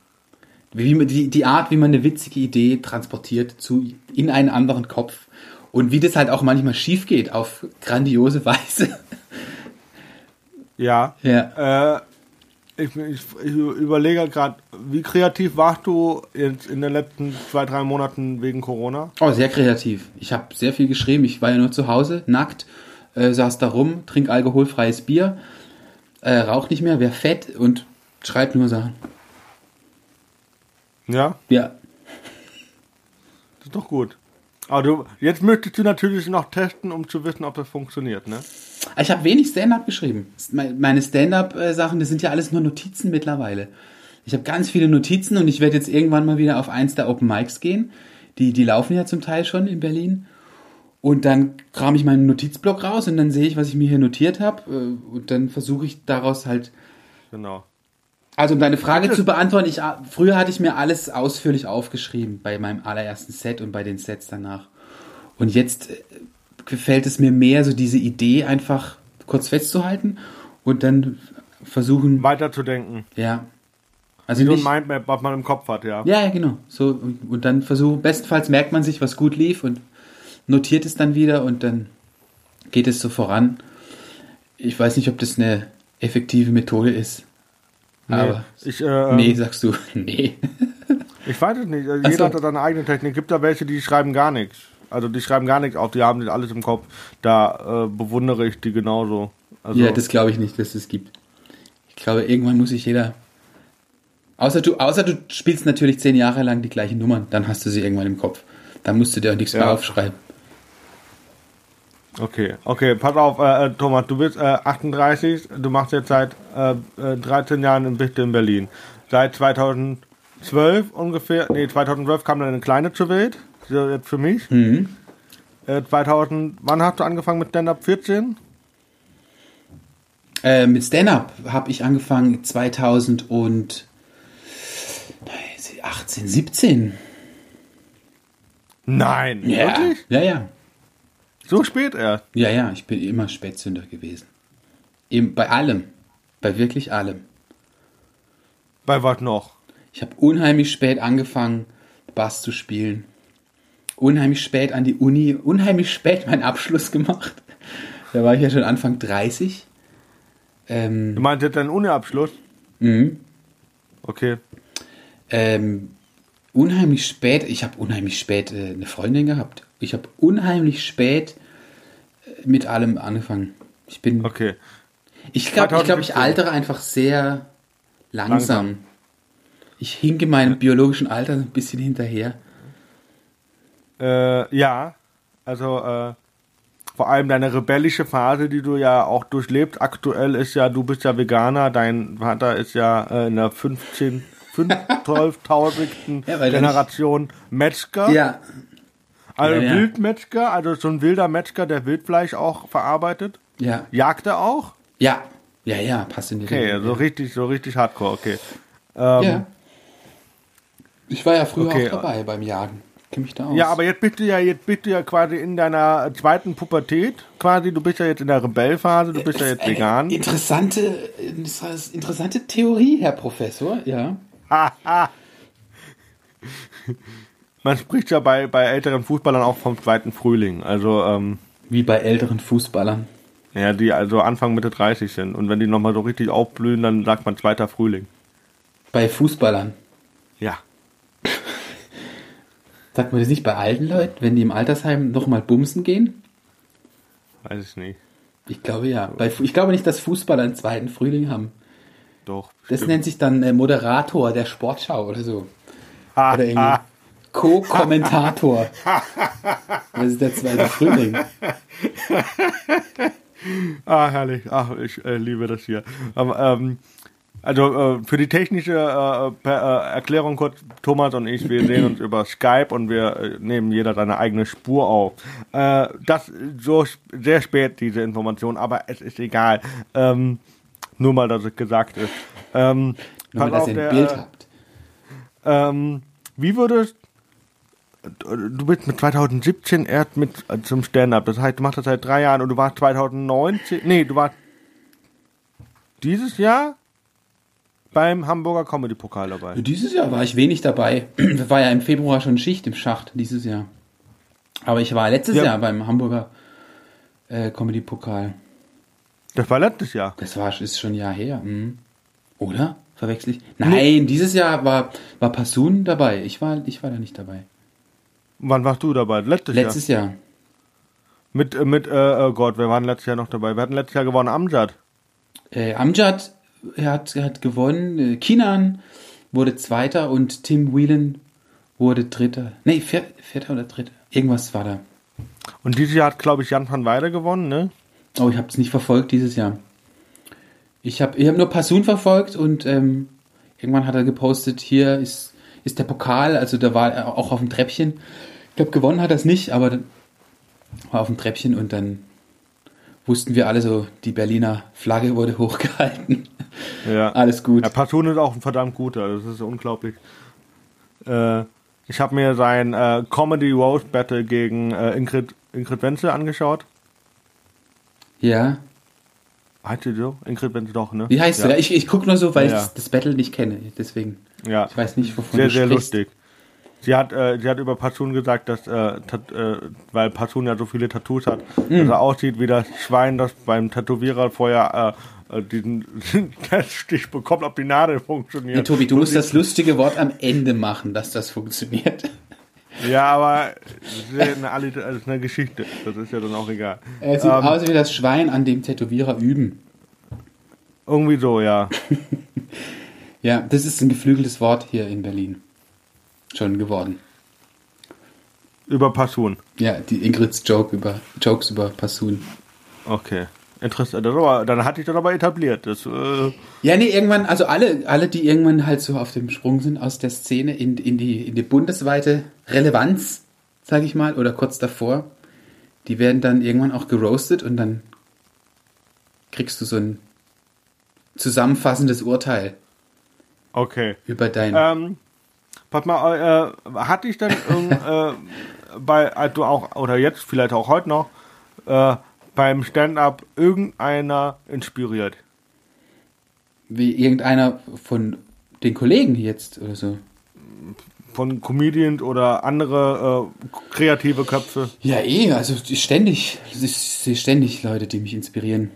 B: Wie die, die Art, wie man eine witzige Idee transportiert zu, in einen anderen Kopf. Und wie das halt auch manchmal schief geht, auf grandiose Weise.
A: Ja.
B: ja.
A: Äh, ich, ich, ich überlege gerade, wie kreativ warst du jetzt in den letzten zwei, drei Monaten wegen Corona?
B: Oh, sehr kreativ. Ich habe sehr viel geschrieben. Ich war ja nur zu Hause, nackt, äh, saß da rum, trink alkoholfreies Bier, äh, rauch nicht mehr, wär fett und schreib nur Sachen.
A: Ja,
B: Ja.
A: das ist doch gut. Aber du, jetzt möchtest du natürlich noch testen, um zu wissen, ob das funktioniert, ne?
B: Ich habe wenig Stand-up geschrieben. Me- Meine Stand-up-Sachen, das sind ja alles nur Notizen mittlerweile. Ich habe ganz viele Notizen und ich werde jetzt irgendwann mal wieder auf eins der Open Mics gehen, Die, die laufen ja zum Teil schon in Berlin. Und dann kram ich meinen Notizblock raus und dann sehe ich, was ich mir hier notiert habe. äh, Und dann versuche ich daraus halt.
A: Genau.
B: Also um deine Frage zu beantworten, ich, früher hatte ich mir alles ausführlich aufgeschrieben bei meinem allerersten Set und bei den Sets danach. Und jetzt äh, gefällt es mir mehr, so diese Idee einfach kurz festzuhalten und dann versuchen,
A: Weiterzudenken.
B: ja. Also
A: Wie so ein
B: nicht,
A: Mindmap, was man im Kopf hat, ja.
B: ja, ja, genau. So, und, und dann versuchen, bestenfalls merkt man sich, was gut lief und notiert es dann wieder und dann geht es so voran. Ich weiß nicht, ob das eine effektive Methode ist. Aber
A: ich, äh,
B: nee, sagst du, [LAUGHS] nee.
A: ich weiß es nicht. Also Jeder hat da seine eigene Technik. Gibt da welche, die schreiben gar nichts. Also die schreiben gar nichts auf, die haben alles im Kopf. Da äh, bewundere ich die genauso. Also,
B: Ja, das glaube ich nicht, dass es gibt. Ich glaube, irgendwann muss sich jeder. Außer du, außer du spielst natürlich zehn Jahre lang die gleichen Nummern, dann hast du sie irgendwann im Kopf. Dann musst du dir auch nichts mehr
A: Ja.
B: aufschreiben.
A: Okay, okay, pass auf, äh, äh, Thomas, du bist äh, 38, du machst jetzt seit äh, äh, 13 Jahren in Bichte in Berlin. Seit 2012 ungefähr, nee, 2012 kam dann eine kleine zur Welt, so jetzt für mich.
B: Mhm.
A: Äh, 2000, wann hast du angefangen mit Stand-Up? 14?
B: Äh, mit Stand-Up habe ich angefangen 2018, 17.
A: Nein,
B: Ja,
A: wirklich?
B: ja, ja.
A: So spät erst?
B: Ja, ja, ich bin immer Spätzünder gewesen. Eben bei allem. Bei wirklich allem.
A: Bei was noch?
B: Ich habe unheimlich spät angefangen, Bass zu spielen. Unheimlich spät an die Uni, unheimlich spät meinen Abschluss gemacht. Da war ich ja schon Anfang 30. Ähm,
A: Du meinst jetzt deinen Uni-Abschluss?
B: mhm.
A: Okay.
B: ähm, unheimlich spät, ich habe unheimlich spät äh, eine Freundin gehabt. Ich habe unheimlich spät äh, mit allem angefangen. Ich bin,
A: Okay.
B: ich glaube, ich, glaub, ich
A: 2017.
B: altere einfach sehr langsam.
A: Langsam.
B: Ich hinke meinem biologischen Alter ein bisschen hinterher.
A: Äh, ja, also äh, vor allem deine rebellische Phase, die du ja auch durchlebst. Aktuell ist ja, du bist ja Veganer, dein Vater ist ja äh, in der 15, 5, 12.000.
B: Ja, er
A: Generation Metzger.
B: Ja,
A: also
B: ja, ja.
A: Wildmetzger, also so ein wilder Metzger, der Wildfleisch auch verarbeitet.
B: ja,
A: Jagt er auch?
B: ja, ja, ja, passt in die
A: Okay,
B: Regel.
A: so richtig, so richtig hardcore, okay. Ähm,
B: Ja. Ich war ja früher
A: Okay,
B: auch dabei beim Jagen. Kenne mich da aus.
A: Ja, aber jetzt bist du ja jetzt bist du ja quasi in deiner zweiten Pubertät, quasi. Du bist ja jetzt in der Rebellphase, du bist ja jetzt
B: Eine
A: vegan.
B: Interessante, interessante Theorie, Herr Professor, ja. [LAUGHS]
A: Man spricht ja bei, bei älteren Fußballern auch vom zweiten Frühling. Also, ähm,
B: Wie bei älteren Fußballern.
A: ja, die also Anfang Mitte 30 sind. Und wenn die nochmal so richtig aufblühen, dann sagt man zweiter Frühling.
B: Bei Fußballern.
A: Ja. [LAUGHS]
B: Sagt man das nicht bei alten Leuten, wenn die im Altersheim nochmal bumsen gehen?
A: Weiß ich nicht.
B: Ich glaube ja. Bei, ich glaube nicht, dass Fußballer einen zweiten Frühling haben.
A: Doch.
B: Das
A: stimmt.
B: nennt sich dann äh, Moderator der Sportschau oder so.
A: Ah,
B: Oder irgendwie Co-Kommentator. [LAUGHS] Das ist der zweite Frühling.
A: ah, herrlich. Ach, ich äh, liebe das hier. Aber, ähm, also äh, für die technische äh, per, äh, Erklärung kurz, Thomas und ich, wir sehen uns über Skype und wir äh, nehmen jeder seine eigene Spur auf. Äh, das so sehr spät, diese Information, aber es ist egal. Ähm, nur mal, dass es gesagt ist. Ähm,
B: Wenn man
A: pass
B: das
A: auf,
B: im
A: der,
B: Bild
A: äh,
B: habt.
A: ähm, wie würdest du bist mit 2017 erst mit äh, zum Stand-up, das heißt, du machst das seit drei Jahren und du warst 2019, nee, du warst dieses Jahr beim Hamburger Comedy Pokal dabei.
B: Dieses Jahr war ich wenig dabei. [CLEARS THROAT] War ja im Februar schon Schicht im Schacht, dieses Jahr. Aber ich war letztes
A: Ja.
B: Jahr beim Hamburger äh, Comedy-Pokal.
A: Das war letztes Jahr.
B: Das war, ist schon ein Jahr her. Mhm. Oder? Verwechsel ich? Nein, dieses Jahr war, war Passun dabei. Ich war, ich war da nicht dabei.
A: Wann warst du dabei? Letztes, Jahr.
B: Letztes Jahr.
A: Mit, äh, mit, äh, oh Gott, wir waren letztes Jahr noch dabei. Wir hatten letztes Jahr gewonnen, Amjad.
B: Äh, Amjad er hat, hat gewonnen. Äh, Kinan wurde Zweiter und Tim Whelan wurde Dritter. Nee, Vier, Vierter oder Dritter. Irgendwas war da.
A: Und dieses Jahr hat, glaube ich, Jan van Weide gewonnen, ne?
B: Oh, ich habe es nicht verfolgt dieses Jahr. Ich habe ich hab nur Passun verfolgt und ähm, irgendwann hat er gepostet, hier ist ist der Pokal, also da war er auch auf dem Treppchen. Ich glaube, gewonnen hat er es nicht, aber dann war auf dem Treppchen und dann wussten wir alle so, die Berliner Flagge wurde [LAUGHS] hochgehalten.
A: Ja.
B: Alles gut.
A: Ja, Patun ist auch ein verdammt guter, das ist unglaublich. Äh, ich habe mir sein äh, Comedy Roast Battle gegen äh, Ingrid, Ingrid Wenzel angeschaut.
B: Ja.
A: Heißt die so? Ingrid Wenzel doch, ne?
B: Wie heißt
A: ja.
B: du? Ich, ich gucke nur so, weil
A: Ja,
B: ich das Battle nicht kenne. Deswegen.
A: Ja.
B: Ich weiß nicht, wovon
A: Sehr,
B: du
A: sehr
B: sprichst.
A: lustig. Sie hat, äh, sie hat über Patun gesagt, dass, äh, tat, äh, weil Patun ja so viele Tattoos hat,
B: Hm.
A: dass er aussieht wie das Schwein, das beim Tätowierer vorher äh, äh, diesen [LAUGHS] Teststich bekommt, ob die Nadel funktioniert.
B: Nee, Tobi, du
A: So
B: musst das lustige Wort am Ende machen, dass das funktioniert.
A: Ja, aber das ist ja eine, das ist eine Geschichte. Das ist ja dann auch egal.
B: Er sieht
A: Ähm,
B: aus wie das Schwein, an dem Tätowierer üben.
A: Irgendwie so, ja. [LAUGHS]
B: Ja, das ist ein geflügeltes Wort hier in Berlin. Schon geworden.
A: Über Passun.
B: Ja, die Ingrids Joke über, Jokes über Passun.
A: Okay. Interessant. Dann hatte ich das aber etabliert. Das, äh,
B: Ja, nee, irgendwann, also alle, alle, die irgendwann halt so auf dem Sprung sind aus der Szene in, in, die, in die bundesweite Relevanz, sag ich mal, oder kurz davor, die werden dann irgendwann auch geroastet und dann kriegst du so ein zusammenfassendes Urteil
A: okay.
B: über dein.
A: Ähm, pass mal, äh, hatte ich denn [LAUGHS] äh, bei, als du auch, oder jetzt vielleicht auch heute noch, äh, beim Stand-up irgendeiner inspiriert?
B: wie irgendeiner von den Kollegen jetzt oder so.
A: Von Comedians oder andere äh, kreative Köpfe?
B: Ja, eh, also ständig, ich sehe ständig Leute, die mich inspirieren.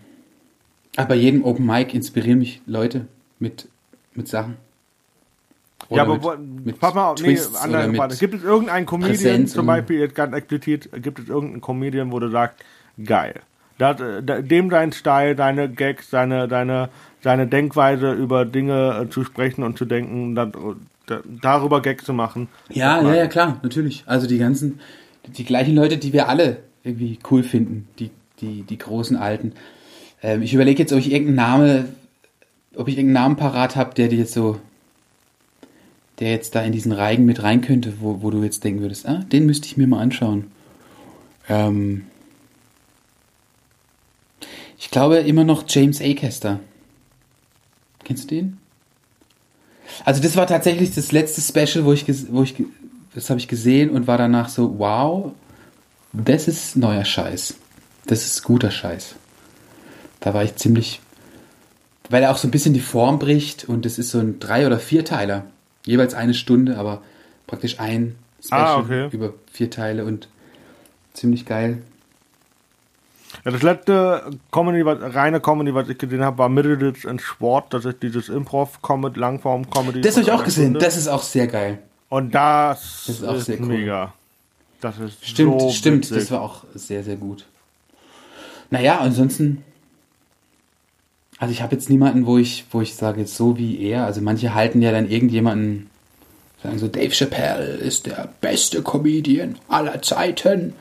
B: Aber jedem Open Mic inspirieren mich Leute mit, mit Sachen.
A: Ja,
B: Oder
A: aber
B: mit,
A: wo,
B: mit
A: pass mal, nee,
B: Twists oder
A: andere Frage. Gibt es irgendeinen Comedian, zum Beispiel, jetzt ganz explizit, gibt es irgendeinen Comedian, wo du sagst, geil. Das, da- dem dein Style, deine Gags, deine, deine, deine Denkweise über Dinge äh, zu sprechen und zu denken, da, da, darüber Gags zu machen.
B: Ja,
A: Das
B: ja, ja, klar, natürlich. Also die ganzen, die gleichen Leute, die wir alle irgendwie cool finden, die, die, die großen Alten. Ähm, ich überlege jetzt, ob ich irgendeinen Name, ob ich irgendeinen Namen parat habe, der dir jetzt so, der jetzt da in diesen Reigen mit rein könnte, wo, wo du jetzt denken würdest, ah, den müsste ich mir mal anschauen. Ähm, ich glaube immer noch James Acaster. Kennst du den? Also das war tatsächlich das letzte Special, wo ich, wo ich, das habe ich gesehen und war danach so, wow, das ist neuer Scheiß. Das ist guter Scheiß. Da war ich ziemlich, weil er auch so ein bisschen die Form bricht und es ist so ein Drei- oder Vierteiler. Jeweils eine Stunde, aber praktisch ein Special
A: Ah, okay.
B: über vier Teile und ziemlich geil.
A: Ja, das letzte Comedy, was, reine Comedy, was ich gesehen habe, war Middleditch and Sport. Das ist dieses Improv-Comedy, Langform-Comedy.
B: Das habe ich auch gesehen.
A: Stunde.
B: Das ist auch sehr geil.
A: Und das,
B: Das ist auch sehr cool.
A: mega. Das ist
B: Stimmt,
A: so
B: stimmt.
A: witzig.
B: Das war auch sehr, sehr gut. Naja, ansonsten. Also ich habe jetzt niemanden, wo ich, wo ich sage, so wie er. Also manche halten ja dann irgendjemanden, sagen so, Dave Chappelle ist der beste Comedian aller Zeiten.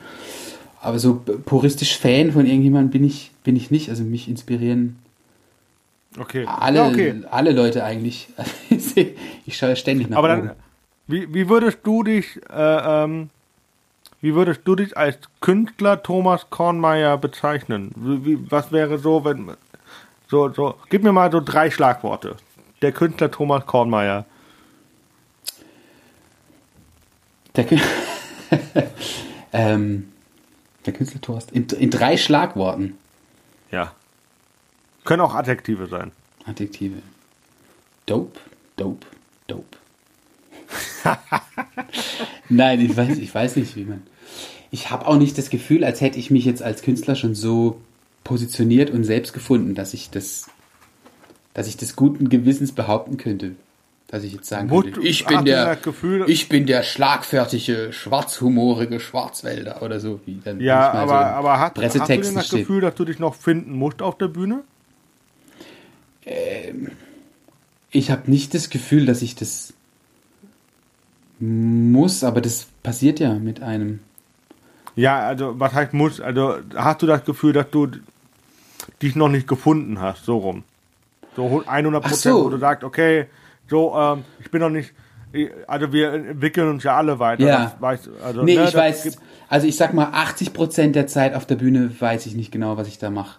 B: Aber so puristisch Fan von irgendjemandem bin ich, bin ich nicht. Also mich inspirieren
A: Okay.
B: alle,
A: ja, okay.
B: alle Leute eigentlich. [LAUGHS] ich schaue ständig nach
A: Aber
B: oben.
A: dann, wie, wie würdest du dich, äh, ähm, wie würdest du dich als Künstler Thomas Kornmeier bezeichnen? Wie, wie, was wäre so, wenn, so, so, gib mir mal so drei Schlagworte. Der Künstler Thomas Kornmeier.
B: Der, Kü- [LAUGHS] ähm, der Künstler Thorst. In, in drei Schlagworten.
A: Ja. Können auch Adjektive sein.
B: Adjektive. Dope, dope, dope. [LAUGHS] Nein, ich weiß, ich weiß nicht, wie man. Ich habe auch nicht das Gefühl, als hätte ich mich jetzt als Künstler schon so positioniert und selbst gefunden, dass ich das, dass ich das guten Gewissens behaupten könnte. Dass ich jetzt sagen
A: Mut-
B: könnte, ich bin der, ich bin der schlagfertige, schwarzhumorige Schwarzwälder oder so, wie dann
A: Ja, aber,
B: so
A: aber hast, hast du denn das
B: steht.
A: Gefühl, dass du dich noch finden musst auf der Bühne?
B: Ich habe nicht das Gefühl, dass ich das muss, aber das passiert ja mit einem.
A: Ja, also was heißt muss? Also hast du das Gefühl, dass du dich noch nicht gefunden hast, so rum? So 100
B: Ach
A: Prozent,
B: so.
A: wo du sagst, okay, so, ähm, ich bin noch nicht, also wir entwickeln uns ja alle weiter.
B: Ja.
A: Weiß, also,
B: Nee,
A: ne,
B: ich weiß,
A: gibt-
B: also ich sag mal, 80% der Zeit auf der Bühne weiß ich nicht genau, was ich da mache.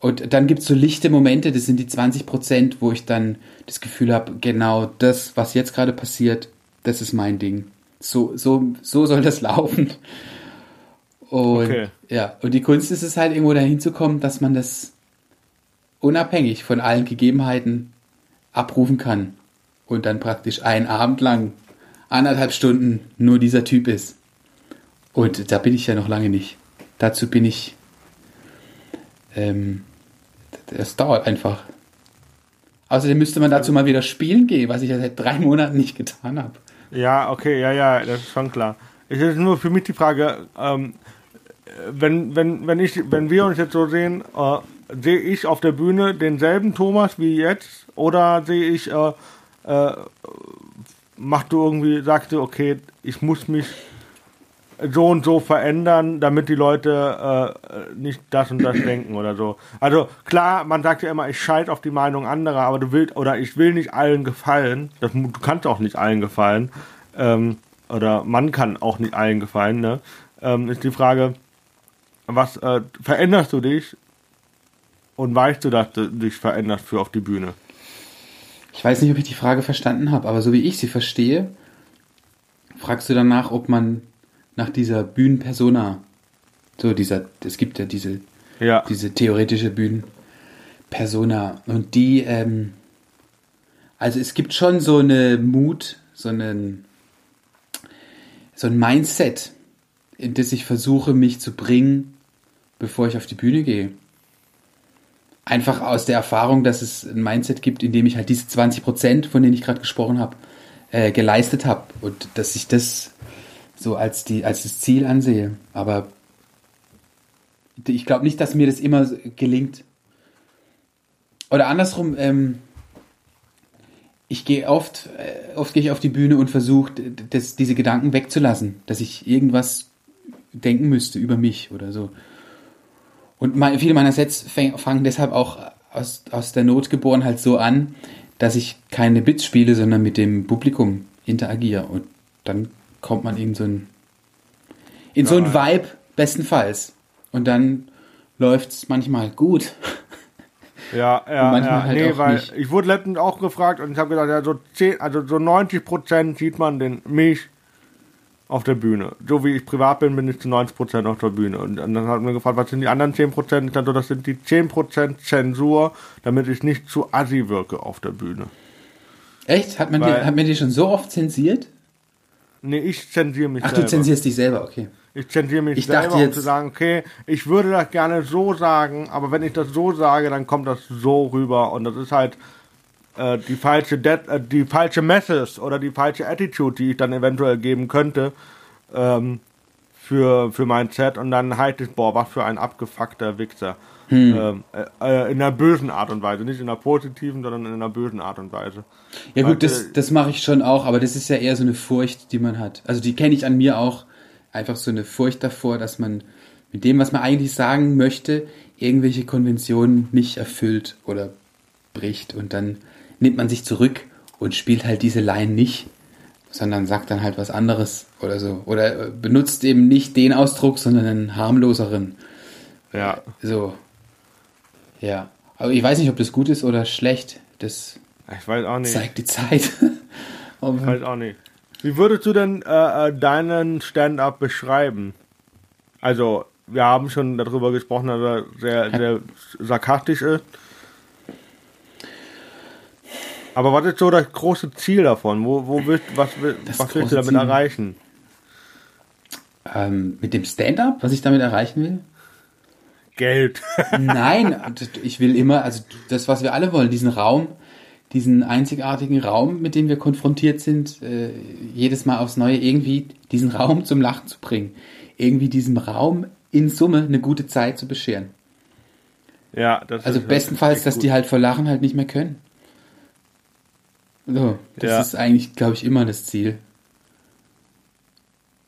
B: Und dann gibt's so lichte Momente, das sind die 20%, wo ich dann das Gefühl habe, genau das, was jetzt gerade passiert, das ist mein Ding. So, so, so soll das [LAUGHS] laufen. Und
A: Okay.
B: ja, und die Kunst ist es halt irgendwo dahin zu kommen, dass man das unabhängig von allen Gegebenheiten abrufen kann. Und dann praktisch einen Abend lang, anderthalb Stunden nur dieser Typ ist. Und da bin ich ja noch lange nicht. Dazu bin ich. Ähm, das dauert einfach. Außerdem müsste man dazu mal wieder spielen gehen, was ich ja seit drei Monaten nicht getan habe.
A: Ja, okay, ja, ja, das ist schon klar. Es ist nur für mich die Frage, ähm, wenn, wenn, wenn, ich, wenn wir uns jetzt so sehen, äh, sehe ich auf der Bühne denselben Thomas wie jetzt oder sehe ich, äh, äh, machst du irgendwie, sagst du, okay, ich muss mich so und so verändern, damit die Leute äh, nicht das und das denken oder so. Also klar, man sagt ja immer, ich schalte auf die Meinung anderer, aber du willst oder ich will nicht allen gefallen. Das, du kannst auch nicht allen gefallen. Ähm, oder man kann auch nicht allen gefallen. Ne? Ähm, ist die Frage, was äh, veränderst du dich und weißt du, dass du dich veränderst für auf die Bühne?
B: Ich weiß nicht, ob ich die Frage verstanden habe, aber so wie ich sie verstehe, fragst du danach, ob man nach dieser Bühnenpersona, so dieser, es gibt ja diese,
A: Ja.
B: diese theoretische Bühnenpersona und die, ähm, also es gibt schon so eine Mut, so einen, so ein Mindset, in das ich versuche, mich zu bringen, bevor ich auf die Bühne gehe. Einfach aus der Erfahrung, dass es ein Mindset gibt, in dem ich halt diese 20 Prozent, von denen ich gerade gesprochen habe, äh, geleistet habe und dass ich das so als die als das Ziel ansehe. Aber ich glaube nicht, dass mir das immer gelingt. Oder andersrum, ähm, ich gehe oft, äh, oft gehe ich auf die Bühne und versuche, diese Gedanken wegzulassen, dass ich irgendwas denken müsste über mich oder so. Und viele meiner Sets fangen deshalb auch aus, aus der Not geboren halt so an, dass ich keine Bits spiele, sondern mit dem Publikum interagiere. Und dann kommt man in so ein, in so ein
A: Ja.
B: Vibe, bestenfalls. Und dann läuft's manchmal gut.
A: Ja, ja, [LAUGHS] ja.
B: halt
A: nee, weil
B: nicht.
A: ich wurde letztens auch gefragt und ich habe gesagt, ja, so 10, also so 90 Prozent sieht man den mich auf der Bühne. So wie ich privat bin, bin ich zu 90 Prozent auf der Bühne. Und dann hat man gefragt, was sind die anderen 10 Prozent? Ich dachte, das sind die 10 Prozent Zensur, damit ich nicht zu assi wirke auf der Bühne.
B: Echt? Hat man,
A: Weil-
B: dir, hat man dir schon so oft zensiert?
A: Nee, ich zensiere mich
B: Ach,
A: selber.
B: du zensierst dich selber, okay.
A: Ich zensiere mich
B: Ich
A: selber, um zu sagen, okay, ich würde das gerne so sagen, aber wenn ich das so sage, dann kommt das so rüber und das ist halt äh, die falsche De äh, die falsche Message oder die falsche Attitude, die ich dann eventuell geben könnte ähm, für, für mein Set und dann halt ich, boah, was für ein abgefuckter Wichser.
B: Hm.
A: Ähm, äh, äh, in einer bösen Art und Weise, nicht in einer positiven, sondern in einer bösen Art und Weise.
B: Ja gut, das,
A: äh,
B: das mache ich schon auch, aber das ist ja eher so eine Furcht, die man hat. Also die kenne ich an mir auch. Einfach so eine Furcht davor, dass man mit dem, was man eigentlich sagen möchte, irgendwelche Konventionen nicht erfüllt oder bricht. Und dann nimmt man sich zurück und spielt halt diese Line nicht, sondern sagt dann halt was anderes oder so. Oder äh, benutzt eben nicht den Ausdruck, sondern einen harmloseren.
A: Ja.
B: So. Ja. Aber ich weiß nicht, ob das gut ist oder schlecht. Das
A: Ich weiß auch nicht.
B: zeigt die Zeit. [LAUGHS] Aber-
A: Halt auch nicht. Wie würdest du denn äh, äh, deinen Stand-up beschreiben? Also, wir haben schon darüber gesprochen, dass er sehr, sehr sarkastisch ist. Aber was ist so das große Ziel davon? Wo, wo willst, was,
B: Das
A: was willst du damit
B: Ziel?
A: erreichen?
B: Ähm, mit dem Stand-up, was ich damit erreichen will?
A: Geld. [LAUGHS]
B: Nein, ich will immer, also das, was wir alle wollen, diesen Raum, diesen einzigartigen Raum, mit dem wir konfrontiert sind, äh, jedes Mal aufs Neue irgendwie diesen Raum zum Lachen zu bringen. Irgendwie diesem Raum in Summe eine gute Zeit zu bescheren.
A: ja, das
B: Also
A: ist-
B: bestenfalls, dass
A: gut.
B: die halt vor Lachen halt nicht mehr können. So, das
A: Ja.
B: ist eigentlich, glaube ich, immer das Ziel.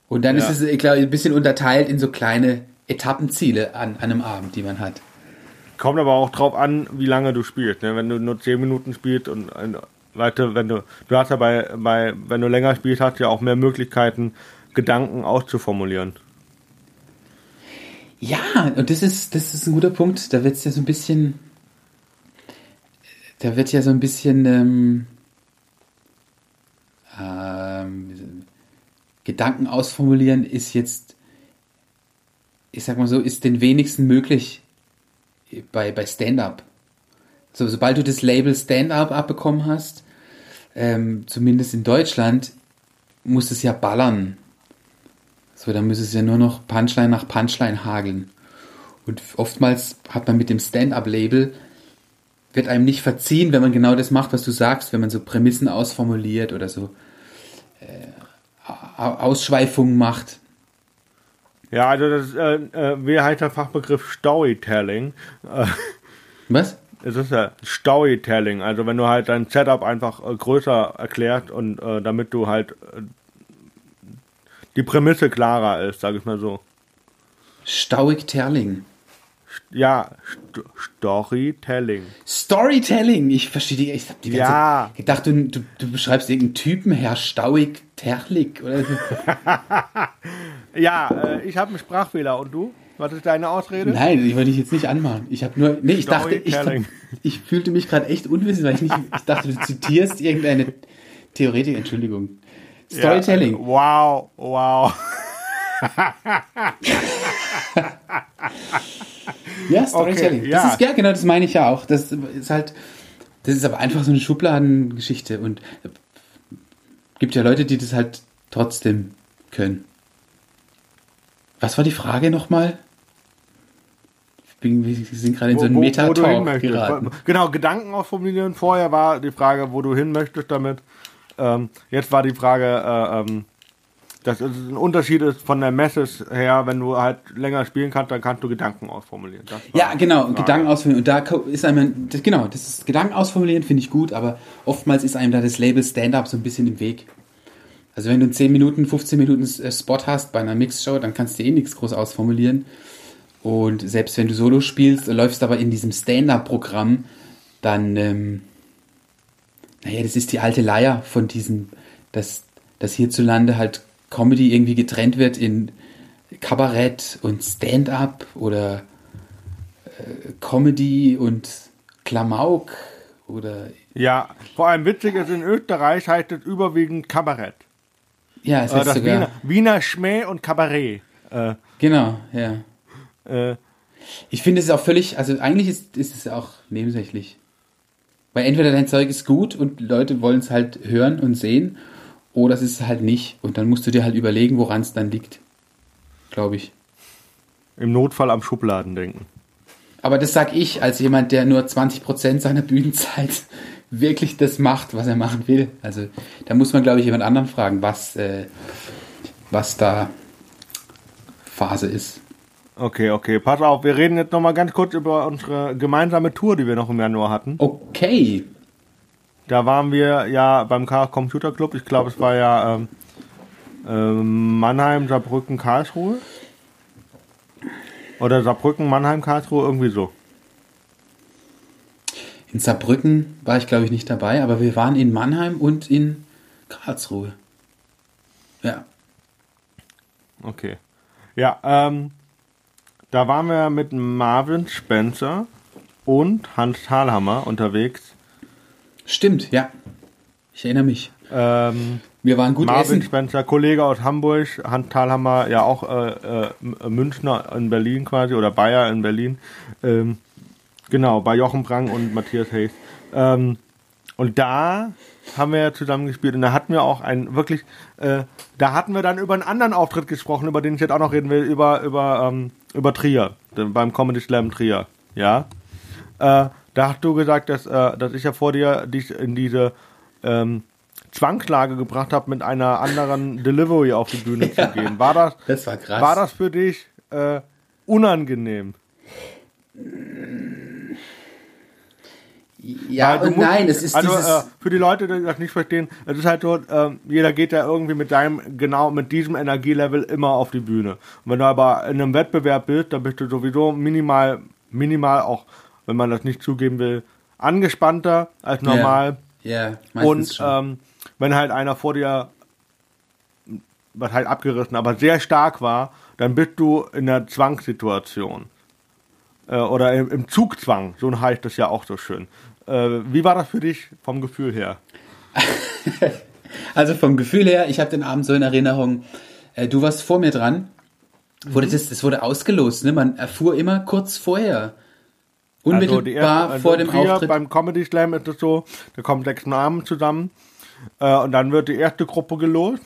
B: Und dann
A: Ja.
B: ist es, glaube ich, ein bisschen unterteilt in so kleine Etappenziele an, an einem Abend, die man hat.
A: Kommt aber auch drauf an, wie lange du spielst. Ne? Wenn du nur 10 Minuten spielst und, du, wenn du, du hast ja bei, bei, wenn du länger spielst, hast du ja auch mehr Möglichkeiten, Gedanken auszuformulieren.
B: Ja, und das ist, das ist ein guter Punkt. Da wird es ja so ein bisschen, da wird ja so ein bisschen ähm, Gedanken ausformulieren ist jetzt, ich sag mal so, ist den wenigsten möglich bei, bei Stand-up. So, sobald du das Label Stand-up abbekommen hast, ähm, zumindest in Deutschland, muss es ja ballern. So, dann muss es ja nur noch Punchline nach Punchline hageln. Und oftmals hat man mit dem Stand-up-Label, wird einem nicht verziehen, wenn man genau das macht, was du sagst, wenn man so Prämissen ausformuliert oder so äh, Ausschweifungen macht.
A: Ja, also das äh, äh, wie heißt der Fachbegriff Storytelling? Äh,
B: was?
A: Es ist ja Storytelling, also wenn du halt dein Setup einfach äh, größer erklärt und äh, damit du halt äh, die Prämisse klarer ist, sag ich mal so.
B: Storytelling.
A: Ja, St Storytelling.
B: Storytelling, ich verstehe die. Ich hab die ganze
A: Ja.
B: gedacht, du, du, du beschreibst irgendeinen Typen, Herr Stauig Terlik oder. [LAUGHS]
A: Ja, äh, ich habe einen Sprachfehler und du? Was ist deine Ausrede?
B: Nein, ich wollte dich jetzt nicht anmachen. Ich habe nur, nee, ich dachte, ich, ich fühlte mich gerade echt unwissend, weil ich nicht, ich dachte, du zitierst irgendeine Theoretik, Entschuldigung. Storytelling.
A: Ja, wow, wow. [LAUGHS] [LAUGHS]
B: Ja, Storytelling.
A: Okay,
B: Das
A: ja.
B: ist, ja, genau, das meine ich ja auch. Das ist halt, das ist aber einfach so eine Schubladengeschichte und äh, gibt ja Leute, die das halt trotzdem können. Was war die Frage nochmal? Bin- Wir sind gerade in so
A: Wo-
B: Meta-Talk
A: möchtest.
B: geraten.
A: Genau, Gedanken ausformulieren. Vorher war die Frage, wo du hin möchtest damit. Ähm, jetzt war die Frage, äh, ähm, dass es ein Unterschied ist von der Message her, wenn du halt länger spielen kannst, dann kannst du Gedanken ausformulieren. Das
B: Ja, genau,
A: Frage.
B: Gedanken ausformulieren. Und da ist einem, das, genau, das ist Gedanken ausformulieren finde ich gut, aber oftmals ist einem da das Label Stand-Up so ein bisschen im Weg. Also wenn du einen 10 Minuten, 15 Minuten äh, Spot hast bei einer Mixshow, dann kannst du eh nichts groß ausformulieren. Und selbst wenn du Solo spielst, läufst aber in diesem Stand-Up-Programm, dann, ähm, naja, das ist die alte Leier von diesem, dass, dass hierzulande halt Comedy irgendwie getrennt wird in Kabarett und Stand-Up oder äh, Comedy und Klamauk oder
A: Ja, vor allem witzig ist, in Österreich heißt es überwiegend Kabarett.
B: ja, es
A: Äh,
B: heißt
A: das
B: sogar
A: Wiener, Wiener Schmäh und Kabarett. Äh,
B: genau, ja.
A: äh,
B: Ich finde es ist auch völlig, also eigentlich ist, ist es auch nebensächlich. Weil entweder dein Zeug ist gut und Leute wollen es halt hören und sehen, oder es ist halt nicht. Und dann musst du dir halt überlegen, woran es dann liegt. Glaube ich.
A: Im Notfall am Schubladen denken.
B: Aber das sag ich als jemand, der nur 20% seiner Bühnenzeit [LAUGHS] wirklich das macht, was er machen will. Also da muss man, glaube ich, jemand anderen fragen, was, äh, was da Phase ist.
A: Okay, okay, pass auf, wir reden jetzt nochmal ganz kurz über unsere gemeinsame Tour, die wir noch im Januar hatten.
B: Okay.
A: Da waren wir ja beim Chaos Computer Club. Ich glaube, es war ja ähm, ähm, Mannheim, Saarbrücken, Karlsruhe. Oder Saarbrücken, Mannheim, Karlsruhe, irgendwie so.
B: In Saarbrücken war ich, glaube ich, nicht dabei, aber wir waren in Mannheim und in Karlsruhe. Ja.
A: Okay. Ja, ähm, da waren wir mit Marvin Spencer und Hans Thalhammer unterwegs.
B: Stimmt, ja. Ich erinnere mich.
A: Ähm,
B: Wir waren gut
A: Marvin
B: essen.
A: Spencer, Kollege aus Hamburg, Hans Thalhammer, ja auch äh, äh, Münchner in Berlin quasi oder Bayer in Berlin. Ähm, genau, bei Jochen Brang und Matthias Hayes. Ähm, und da haben wir ja zusammen gespielt und da hatten wir auch ein wirklich, äh, da hatten wir dann über einen anderen Auftritt gesprochen, über den ich jetzt auch noch reden will, über, über, ähm, über Trier, beim Comedy Slam Trier. Ja. Äh, da hast du gesagt, dass, äh, dass ich ja vor dir dich in diese ähm, Zwangslage gebracht habe, mit einer anderen Delivery auf die Bühne [LAUGHS] zu gehen. War das,
B: Das war krass.
A: war das für dich äh, unangenehm?
B: ja
A: Weil
B: und
A: musst-
B: nein, es ist
A: also, äh, für die Leute, die das nicht verstehen, es ist halt so, ähm, jeder geht ja irgendwie mit deinem, genau mit diesem Energielevel immer auf die Bühne. Und wenn du aber in einem Wettbewerb bist, dann bist du sowieso minimal, minimal auch, wenn man das nicht zugeben will, angespannter als normal.
B: Ja. Ja, meistens
A: Und ähm, wenn halt einer vor dir was halt abgerissen, aber sehr stark war, dann bist du in einer Zwangssituation. Äh, oder im, im Zugzwang, so heißt das ja auch so schön. Äh, wie war das für dich vom Gefühl her? [LAUGHS]
B: Also vom Gefühl her, ich habe den Abend so in Erinnerung, äh, du warst vor mir dran. Wurde
A: Mhm.
B: das, das wurde ausgelost, ne? Man erfuhr immer kurz vorher.
A: Also
B: Unmittelbar
A: die erste- also
B: vor dem
A: hier
B: Auftritt.
A: Beim Comedy Slam ist es so, da kommen sechs Namen zusammen äh, und dann wird die erste Gruppe gelost,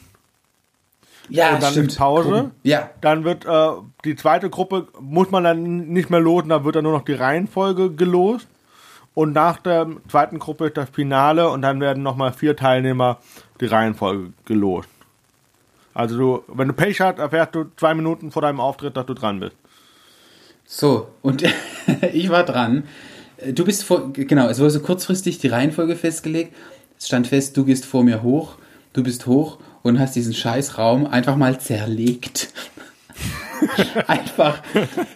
B: ja,
A: und dann
B: stimmt.
A: ist Pause.
B: Ja,
A: dann wird äh, die zweite Gruppe, muss man dann nicht mehr losen, da wird dann nur noch die Reihenfolge gelost und nach der zweiten Gruppe ist das Finale und dann werden nochmal vier Teilnehmer die Reihenfolge gelost. Also du, wenn du Pech hast, erfährst du zwei Minuten vor deinem Auftritt, dass du dran bist.
B: So, und [LAUGHS] ich war dran. Du bist vor, genau, es wurde so kurzfristig die Reihenfolge festgelegt. Es stand fest, du gehst vor mir hoch, du bist hoch und hast diesen Scheißraum einfach mal zerlegt. [LAUGHS] einfach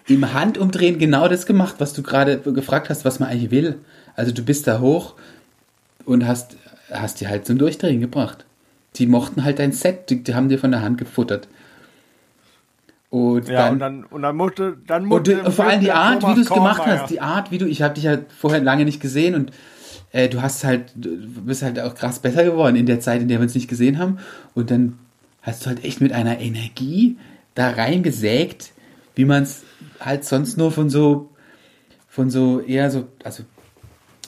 B: im Handumdrehen genau das gemacht, was du gerade gefragt hast, was man eigentlich will. Also du bist da hoch und hast, hast die halt zum Durchdrehen gebracht. Die mochten halt dein Set, die, die haben dir von der Hand gefuttert. Und
A: Ja,
B: dann,
A: und dann, und dann musste, dann
B: und
A: musste
B: du, vor allem die Art, wie
A: Thomas
B: du es gemacht hast, die Art, wie du, ich habe dich ja vorher lange nicht gesehen und äh, du hast halt, du bist halt auch krass besser geworden in der Zeit, in der wir uns nicht gesehen haben. Und dann hast du halt echt mit einer Energie da reingesägt, wie man es halt sonst nur von so, von so eher so, also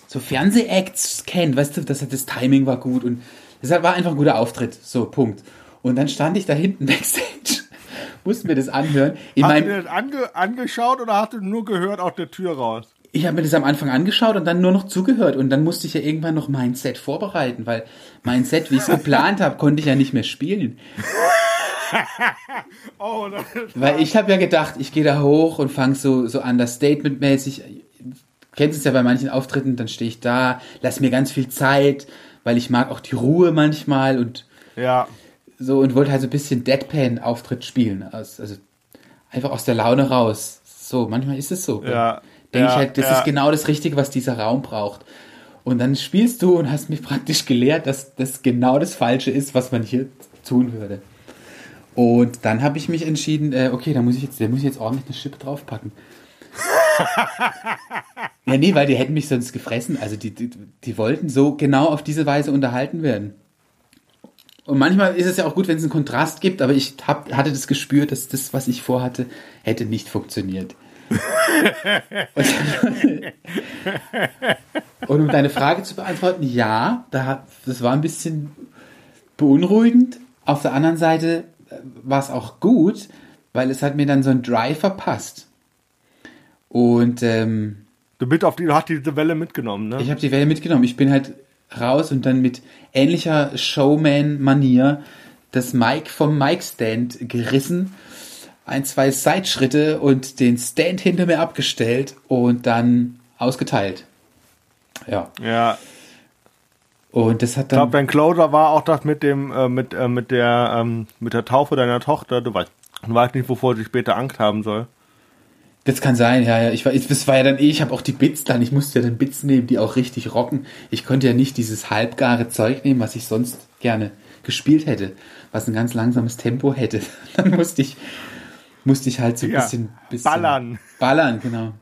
B: so Fernsehacts kennt, weißt du, das, das Timing war gut und deshalb war einfach ein guter Auftritt. So, Punkt. Und dann stand ich da hinten [LAUGHS] backstage, musste mir das anhören. In
A: Hast du das ange, angeschaut oder hast du nur gehört aus der Tür raus?
B: ich habe mir das am Anfang angeschaut und dann nur noch zugehört und dann musste ich ja irgendwann noch mein Set vorbereiten, weil mein Set, wie ich es geplant habe, konnte ich ja nicht mehr spielen. [LAUGHS]
A: Oh, [LAUGHS]
B: Weil ich habe ja gedacht, ich gehe da hoch und fange so, so understatement-mäßig. Kennst es ja bei manchen Auftritten, dann stehe ich da, lass mir ganz viel Zeit, weil ich mag auch die Ruhe manchmal und
A: ja.
B: So und wollte halt so ein bisschen Deadpan-Auftritt spielen. Aus, also einfach aus der Laune raus. So, manchmal ist es so.
A: Ja,
B: Denke
A: ja,
B: ich halt, das
A: ja.
B: ist genau das Richtige, was dieser Raum braucht. Und dann spielst du und hast mich [LAUGHS] praktisch gelehrt, dass das genau das Falsche ist, was man hier tun würde. Und dann habe ich mich entschieden, äh, okay, da muss ich jetzt, da muss ich jetzt ordentlich eine Schippe draufpacken. [LAUGHS] ja, nee, weil die hätten mich sonst gefressen. Also die, die, die wollten so genau auf diese Weise unterhalten werden. Und manchmal ist es ja auch gut, wenn es einen Kontrast gibt, aber ich hab, hatte das Gespür, dass das, was ich vorhatte, hätte nicht funktioniert. Und, um deine Frage zu beantworten, ja, das war ein bisschen beunruhigend. Auf der anderen Seite äh, war es auch gut, weil es hat mir dann so ein Drive verpasst. Und ähm,
A: Du, bist auf die, du hast diese Welle mitgenommen, ne?
B: ich habe die Welle mitgenommen. Ich bin halt raus und dann mit ähnlicher Showman-Manier das Mic vom Mic-Stand gerissen, ein, zwei Seitschritte und den Stand hinter mir abgestellt und dann ausgeteilt. Ja.
A: ja.
B: Und das hat
A: Ich glaube,
B: dann.
A: dein Closer war auch das mit dem, äh, mit, äh, mit der, ähm, mit der Taufe deiner Tochter. Du weißt, du weißt nicht, wovor sie später Angst haben soll.
B: Das kann sein, ja, ja. Ich war, das war ja dann eh, ich habe auch die Bits dann, ich musste ja dann Bits nehmen, die auch richtig rocken. Ich konnte ja nicht dieses halbgare Zeug nehmen, was ich sonst gerne gespielt hätte, was ein ganz langsames Tempo hätte. [LAUGHS] Dann musste ich, musste ich halt so ein
A: Ja,
B: bisschen, bisschen
A: ballern.
B: Ballern, genau.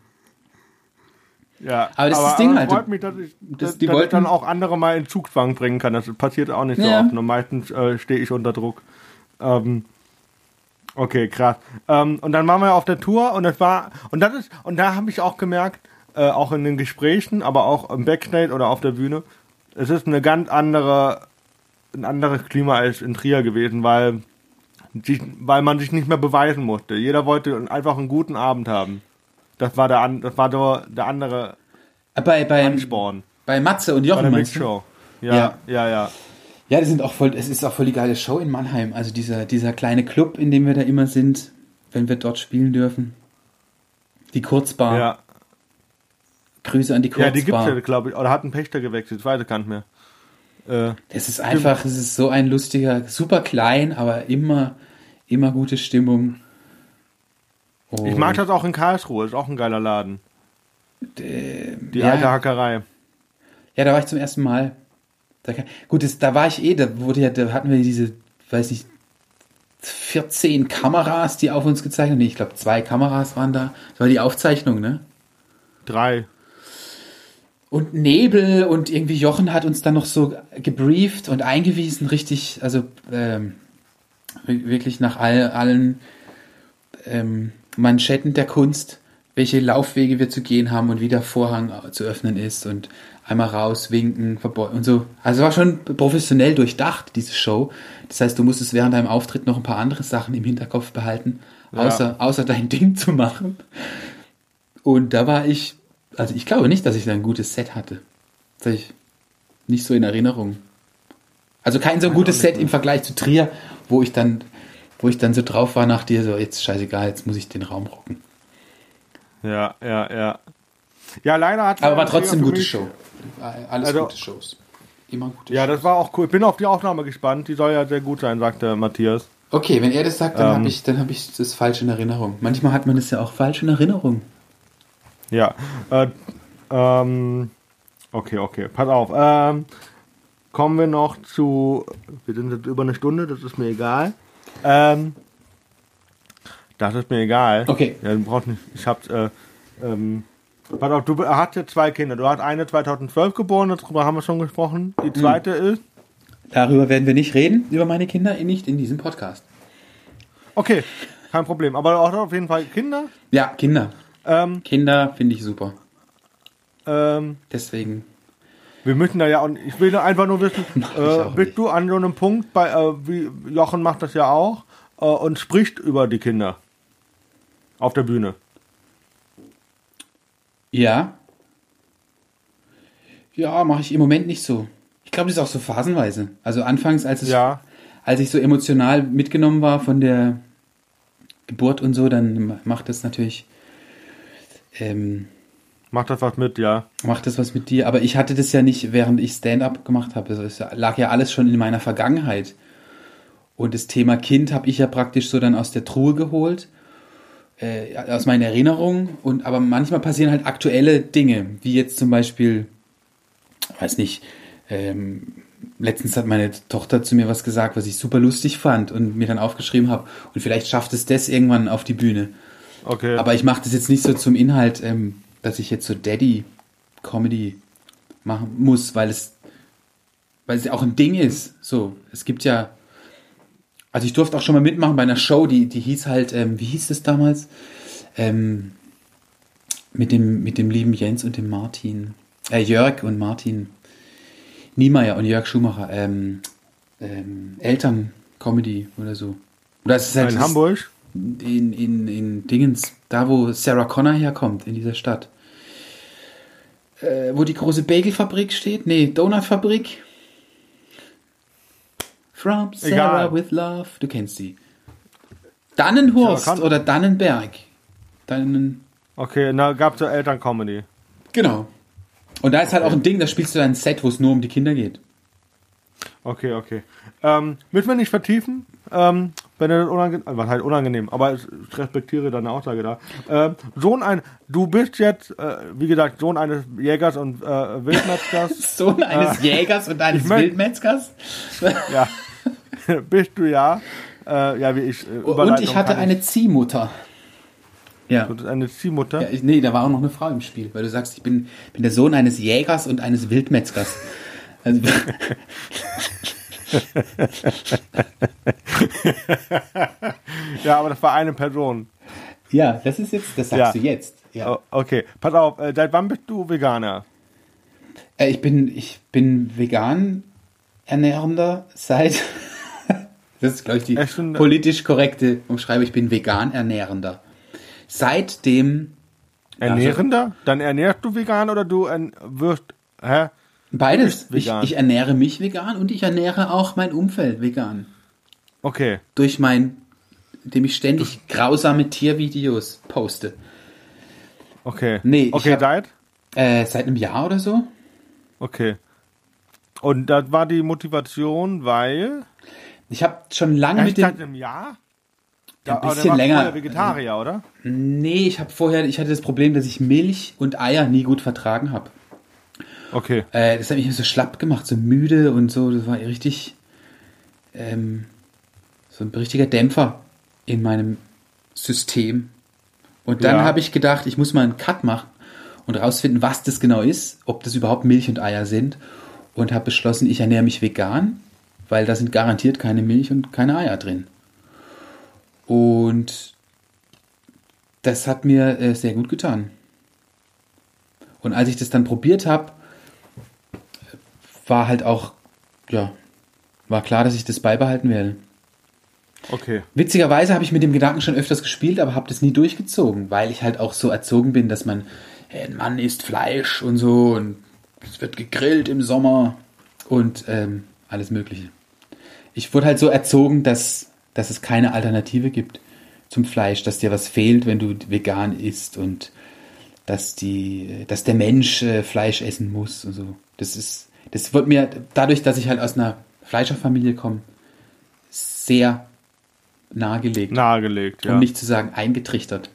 A: Ja.
B: Aber das ist das Ding
A: aber
B: halt,
A: freut mich, dass ich,
B: das-
A: dass,
B: die
A: dass ich
B: wollten-
A: dann auch andere mal in Zugzwang bringen kann. Das passiert auch nicht so
B: Ja.
A: oft. Und meistens äh, stehe ich unter Druck. Ähm, okay, krass. Ähm, und dann waren wir auf der Tour und das war, und das ist, und da habe ich auch gemerkt, äh, auch in den Gesprächen, aber auch im Backstage oder auf der Bühne, es ist eine ganz andere, ein anderes Klima als in Trier gewesen, weil, sich, weil man sich nicht mehr beweisen musste. Jeder wollte einfach einen guten Abend haben. Das war der, das war der, der andere
B: Bei, bei,
A: Ansporn.
B: bei Matze und
A: Bei
B: Jochen
A: der Big
B: meinst du?
A: Show.
B: Ja.
A: Ja, ja, ja.
B: Ja, das sind auch voll, es ist auch voll die geile Show in Mannheim. Also dieser, dieser kleine Club, in dem wir da immer sind, wenn wir dort spielen dürfen. Die Kurzbar.
A: Ja,
B: Grüße an die Kurzbar.
A: ja die gibt's ja, glaube ich. Oder hat einen Pächter gewechselt, ich weiß es gar nicht mehr. Äh,
B: Es ist einfach, es ist so ein lustiger, super klein, aber immer, immer gute Stimmung.
A: ich
B: Und,
A: mag das auch in Karlsruhe, ist auch ein geiler Laden. Die
B: ja.
A: alte Hackerei.
B: Ja, da war ich zum ersten Mal. Da kann, gut, das, da war ich eh, da wurde ja, da hatten wir diese, weiß nicht, 14 Kameras, die auf uns gezeigt haben. Nee, ich glaube, zwei Kameras waren da. Das war die Aufzeichnung, ne?
A: Drei.
B: Und Nebel und irgendwie Jochen hat uns dann noch so gebrieft und eingewiesen, richtig, also ähm, wi- wirklich nach all, allen ähm, Manschetten der Kunst, welche Laufwege wir zu gehen haben und wie der Vorhang zu öffnen ist und einmal raus, winken, verbeu- und so. Also war schon professionell durchdacht, diese Show. Das heißt, du musstest während deinem Auftritt noch ein paar andere Sachen im Hinterkopf behalten,
A: Ja.
B: außer, außer dein [LAUGHS] Ding zu machen. Und da war ich, also ich glaube nicht, dass ich da ein gutes Set hatte. Das ich nicht so in Erinnerung. Also kein so gutes Set im Vergleich zu Trier, wo ich dann, wo ich dann so drauf war nach dir, so jetzt scheißegal, jetzt muss ich den Raum rocken.
A: Ja, ja, ja. Ja, leider hat
B: Aber war trotzdem gute
A: mich-
B: Show. Alles
A: Also-
B: gute Shows. Immer gute
A: Ja,
B: Shows.
A: das war auch cool. Ich bin auf die Aufnahme gespannt. Die soll ja sehr gut sein, sagte Matthias.
B: Okay, wenn er das sagt, dann
A: Ähm.
B: habe ich, dann habe ich das falsch in Erinnerung. Manchmal hat man das ja auch falsch in Erinnerung.
A: Ja. Äh, ähm, okay, okay. Pass auf. Ähm, kommen wir noch zu. Wir sind jetzt über eine Stunde, das ist mir egal. Ähm, das ist mir egal.
B: Okay.
A: Ja, du brauchst nicht. Ich hab's. Äh, ähm, pass auf, du hast jetzt zwei Kinder. Du hast eine 2012 geboren, darüber haben wir schon gesprochen. Die zweite ist.
B: Darüber werden wir nicht reden, über meine Kinder, nicht in diesem Podcast.
A: Okay, kein Problem. Aber auch auf jeden Fall Kinder.
B: Ja, Kinder.
A: Ähm,
B: Kinder finde ich super.
A: ähm,
B: Deswegen.
A: Wir müssen da ja auch, ich will einfach nur wissen, [LAUGHS] äh, bist du an so einem Punkt, bei, äh, wie Jochen macht das ja auch, äh, und spricht über die Kinder auf der Bühne.
B: Ja. Ja, mache ich im Moment nicht so. Ich glaube, das ist auch so phasenweise. Also anfangs, als es,
A: Ja.
B: als ich so emotional mitgenommen war von der Geburt und so, dann macht das natürlich, ähm,
A: Macht das was mit, ja.
B: macht das was mit dir. Aber ich hatte das ja nicht, während ich Stand-up gemacht habe. Also es lag ja alles schon in meiner Vergangenheit. Und das Thema Kind habe ich ja praktisch so dann aus der Truhe geholt, äh, aus meiner Erinnerung. Und aber manchmal passieren halt aktuelle Dinge, wie jetzt zum Beispiel, weiß nicht, ähm, letztens hat meine Tochter zu mir was gesagt, was ich super lustig fand und mir dann aufgeschrieben habe. Und vielleicht schafft es das irgendwann auf die Bühne.
A: Okay.
B: Aber ich mache das jetzt nicht so zum Inhalt, ähm, dass ich jetzt so Daddy-Comedy machen muss, weil es, weil es ja auch ein Ding ist. So, es gibt ja, also ich durfte auch schon mal mitmachen bei einer Show, die, die hieß halt, ähm, wie hieß es damals? Ähm, mit dem, mit dem lieben Jens und dem Martin, äh, Jörg und Martin Niemeyer und Jörg Schumacher, ähm, ähm, Eltern-Comedy oder so. Oder ist halt
A: in
B: das-
A: Hamburg?
B: in, in, in Dingens, da wo Sarah Connor herkommt, in dieser Stadt. Äh, wo die große Bagelfabrik steht? Nee, Donutfabrik. From Sarah
A: Egal.
B: with Love. Du kennst sie. Dannenhurst
A: Sarah Con-
B: oder Dannenberg. Dannen.
A: Okay, na, gab's ja Elterncomedy.
B: Genau. Und da ist halt auch ein Ding, da spielst du ein Set, wo es nur um die Kinder geht.
A: Okay, okay. Ähm, müssen wir nicht vertiefen? Ähm, wenn er das unangenehm, was halt unangenehm, aber ich respektiere deine Aussage da. Ähm, Sohn ein, du bist jetzt, äh, wie gesagt, Sohn eines Jägers und äh, Wildmetzgers. [LAUGHS]
B: Sohn eines Jägers und eines Wildmetzgers.
A: ja, [LAUGHS] [LAUGHS] bist du ja. Äh, ja, wie ich. Äh,
B: Und ich hatte eine Ziehmutter. Ja.
A: Du eine Ziehmutter.
B: Ja, ich, nee, da war auch noch eine Frau im Spiel, weil du sagst, ich bin, bin der Sohn eines Jägers und eines Wildmetzgers. Also, [LAUGHS]
A: Ja, aber das war eine Person.
B: ja, das ist jetzt, das sagst
A: Ja.
B: du jetzt. Ja.
A: Okay, pass auf, äh, seit wann bist du Veganer?
B: Äh, ich bin, ich bin vegan ernährender seit, das ist glaube ich die
A: schon-
B: politisch korrekte Umschreibung, ich bin vegan ernährender. Seitdem,
A: Ernährender? Dann ernährst du vegan oder du wirst. Hä?
B: beides, ich,
A: vegan.
B: ich ernähre mich vegan und ich ernähre auch mein Umfeld vegan.
A: Okay.
B: durch mein, indem ich ständig grausame Tiervideos poste.
A: Okay.
B: Nee, ich
A: okay,
B: hab-
A: seit?
B: Äh, seit einem Jahr oder so.
A: Okay. Und das war die Motivation, weil.
B: Ich habe schon lange mit dem.
A: einem Jahr?
B: Ein
A: aber der
B: bisschen länger.
A: vorher Vegetarier, oder?
B: Nee, ich habe vorher, ich hatte das Problem, dass ich Milch und Eier nie gut vertragen habe.
A: Okay.
B: Äh, das hat mich so schlapp gemacht, so müde und so. Das war richtig ähm, so ein richtiger Dämpfer in meinem System. Und dann
A: Ja.
B: habe ich gedacht, ich muss mal einen Cut machen und rausfinden, was das genau ist, ob das überhaupt Milch und Eier sind. Und habe beschlossen, ich ernähre mich vegan, weil da sind garantiert keine Milch und keine Eier drin. Und das hat mir äh, sehr gut getan. Und als ich das dann probiert habe, war halt auch, ja, war klar, dass ich das beibehalten werde.
A: Okay.
B: Witzigerweise habe ich mit dem Gedanken schon öfters gespielt, aber habe das nie durchgezogen, weil ich halt auch so erzogen bin, dass man, äh, ein Mann isst Fleisch und so und es wird gegrillt im Sommer und ähm, alles Mögliche. Ich wurde halt so erzogen, dass, dass es keine Alternative gibt zum Fleisch, dass dir was fehlt, wenn du vegan isst und dass die, dass der Mensch äh, Fleisch essen muss und so. Das ist, das wird mir dadurch, dass ich halt aus einer Fleischerfamilie komme, sehr nahegelegt.
A: Nahegelegt, ja.
B: Um nicht zu sagen eingetrichtert.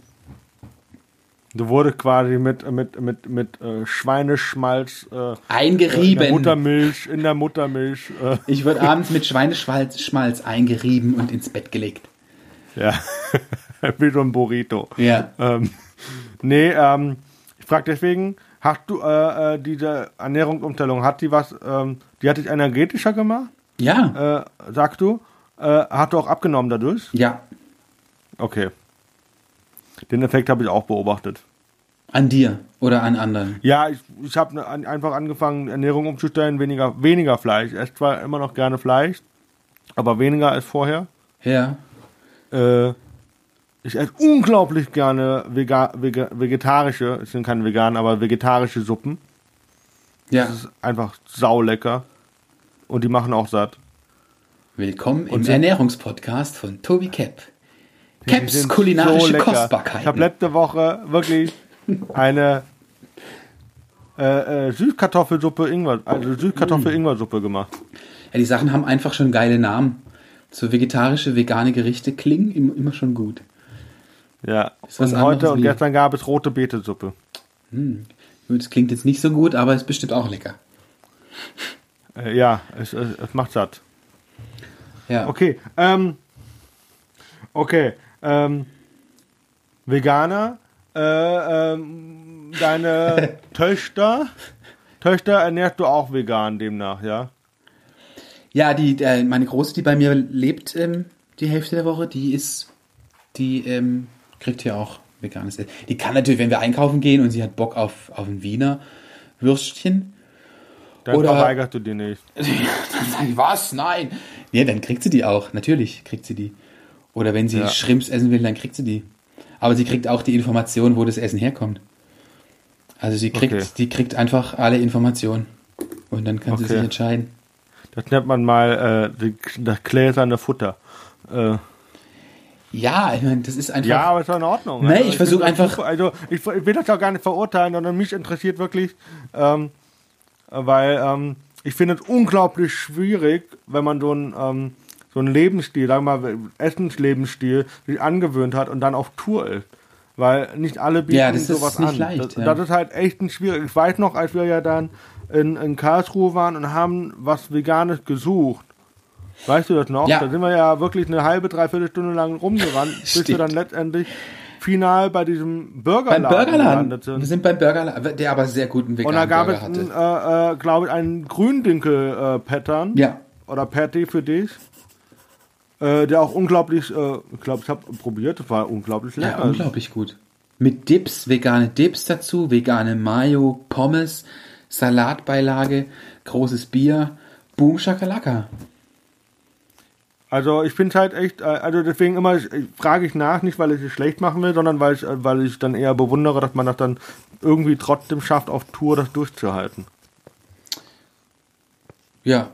A: Du wurdest quasi mit, mit, mit, mit äh, Schweineschmalz äh, in der
B: Eingerieben.
A: Muttermilch, in der Muttermilch. Äh,
B: Ich wurde abends mit Schweineschmalz Schmalz eingerieben und ins Bett gelegt.
A: ja, [LAUGHS] wie so ein Burrito.
B: Ja.
A: Ähm, nee, ähm, ich frage deswegen, hast du äh, äh, diese Ernährungsumstellung, hat die was, ähm, die hat dich energetischer gemacht,
B: Ja.
A: äh, sagst du? Äh, hat du auch abgenommen dadurch?
B: Ja.
A: Okay. Den Effekt habe ich auch beobachtet.
B: An dir oder an anderen.
A: Ja, ich, ich habe ne, an, einfach angefangen, Ernährung umzustellen, weniger, weniger Fleisch. Ich esse zwar immer noch gerne Fleisch, aber weniger als vorher.
B: Ja.
A: Äh, ich esse unglaublich gerne vega, vega, vegetarische, es sind keine veganen, aber vegetarische Suppen.
B: Ja.
A: Das ist einfach saulecker. Und die machen auch satt.
B: Willkommen im Ernährungspodcast von Tobi Kepp.
A: Sind
B: kulinarische
A: so lecker.
B: Kostbarkeiten.
A: Ich habe letzte Woche wirklich eine äh, äh, Süßkartoffelsuppe Ingwer, also
B: Mm.
A: Süßkartoffel-Ingwer-Suppe gemacht.
B: ja, die Sachen haben einfach schon geile Namen. So vegetarische, vegane Gerichte klingen im- immer schon gut.
A: Ja. Und heute und gestern gab es rote Beetesuppe.
B: Das klingt jetzt nicht so gut, aber ist bestimmt auch lecker.
A: Äh, ja, es, es, es macht satt.
B: Ja.
A: Okay, ähm, okay, ähm, Veganer, äh, ähm, deine [LAUGHS] Töchter, Töchter ernährst du auch vegan demnach, ja?
B: Ja, die, äh, meine Große, die bei mir lebt ähm, die Hälfte der Woche, die ist, die ähm, kriegt hier auch veganes Essen. Die kann natürlich, wenn wir einkaufen gehen und sie hat Bock auf, auf ein Wiener Würstchen,
A: Dann
B: Oder-
A: verweigerst du dir nicht. [LAUGHS]
B: dann sag ich, was? Nein. Ja, dann kriegt sie die auch. Natürlich kriegt sie die. Oder wenn sie
A: Ja.
B: Shrimps essen will, dann kriegt sie die. Aber sie kriegt auch die Information, wo das Essen herkommt. Also sie kriegt,
A: Okay.
B: die kriegt einfach alle Informationen. Und dann kann sie
A: Okay.
B: sich entscheiden.
A: Das nennt man mal äh, das gläserne Futter. Äh,
B: Ja, ich meine, das ist einfach.
A: ja, aber ist doch in Ordnung.
B: Nee, ich
A: find
B: versuch
A: das
B: einfach-.
A: Also ich, ich will das auch gar nicht verurteilen, sondern mich interessiert wirklich, ähm, weil ähm, ich finde es unglaublich schwierig, wenn man so einen ähm, so einen Lebensstil, sagen wir mal Essenslebensstil, sich angewöhnt hat und dann auf Tour ist. Weil nicht alle bieten
B: Ja, das ist
A: sowas
B: nicht
A: an.
B: leicht,
A: das,
B: ja.
A: das ist halt echt ein schwierig. Ich weiß noch, als wir ja dann in, in Karlsruhe waren und haben was Veganes gesucht. Weißt du das noch?
B: Ja.
A: Da sind wir ja wirklich eine halbe, dreiviertel Stunde lang rumgerannt, [LAUGHS] bis wir dann letztendlich final bei diesem
B: beim
A: Burgerladen
B: Burgerladen.
A: gelandet
B: Wir
A: sind.
B: sind beim Burgerladen, der aber sehr guten
A: Und
B: veganen
A: da gab
B: Burger
A: es, äh, äh, glaube ich, einen Gründinkel-Pattern
B: Ja.
A: oder Patty für dich, äh, der auch unglaublich, äh, ich glaube, ich habe probiert, das war unglaublich lecker.
B: Ja, unglaublich gut. Mit Dips, vegane Dips dazu, vegane Mayo, Pommes, Salatbeilage, großes Bier, Boom Shakalaka.
A: Also ich finde halt echt, äh, also deswegen immer frage ich nach, nicht weil ich es schlecht machen will, sondern weil ich, weil ich dann eher bewundere, dass man das dann irgendwie trotzdem schafft, auf Tour das durchzuhalten.
B: Ja.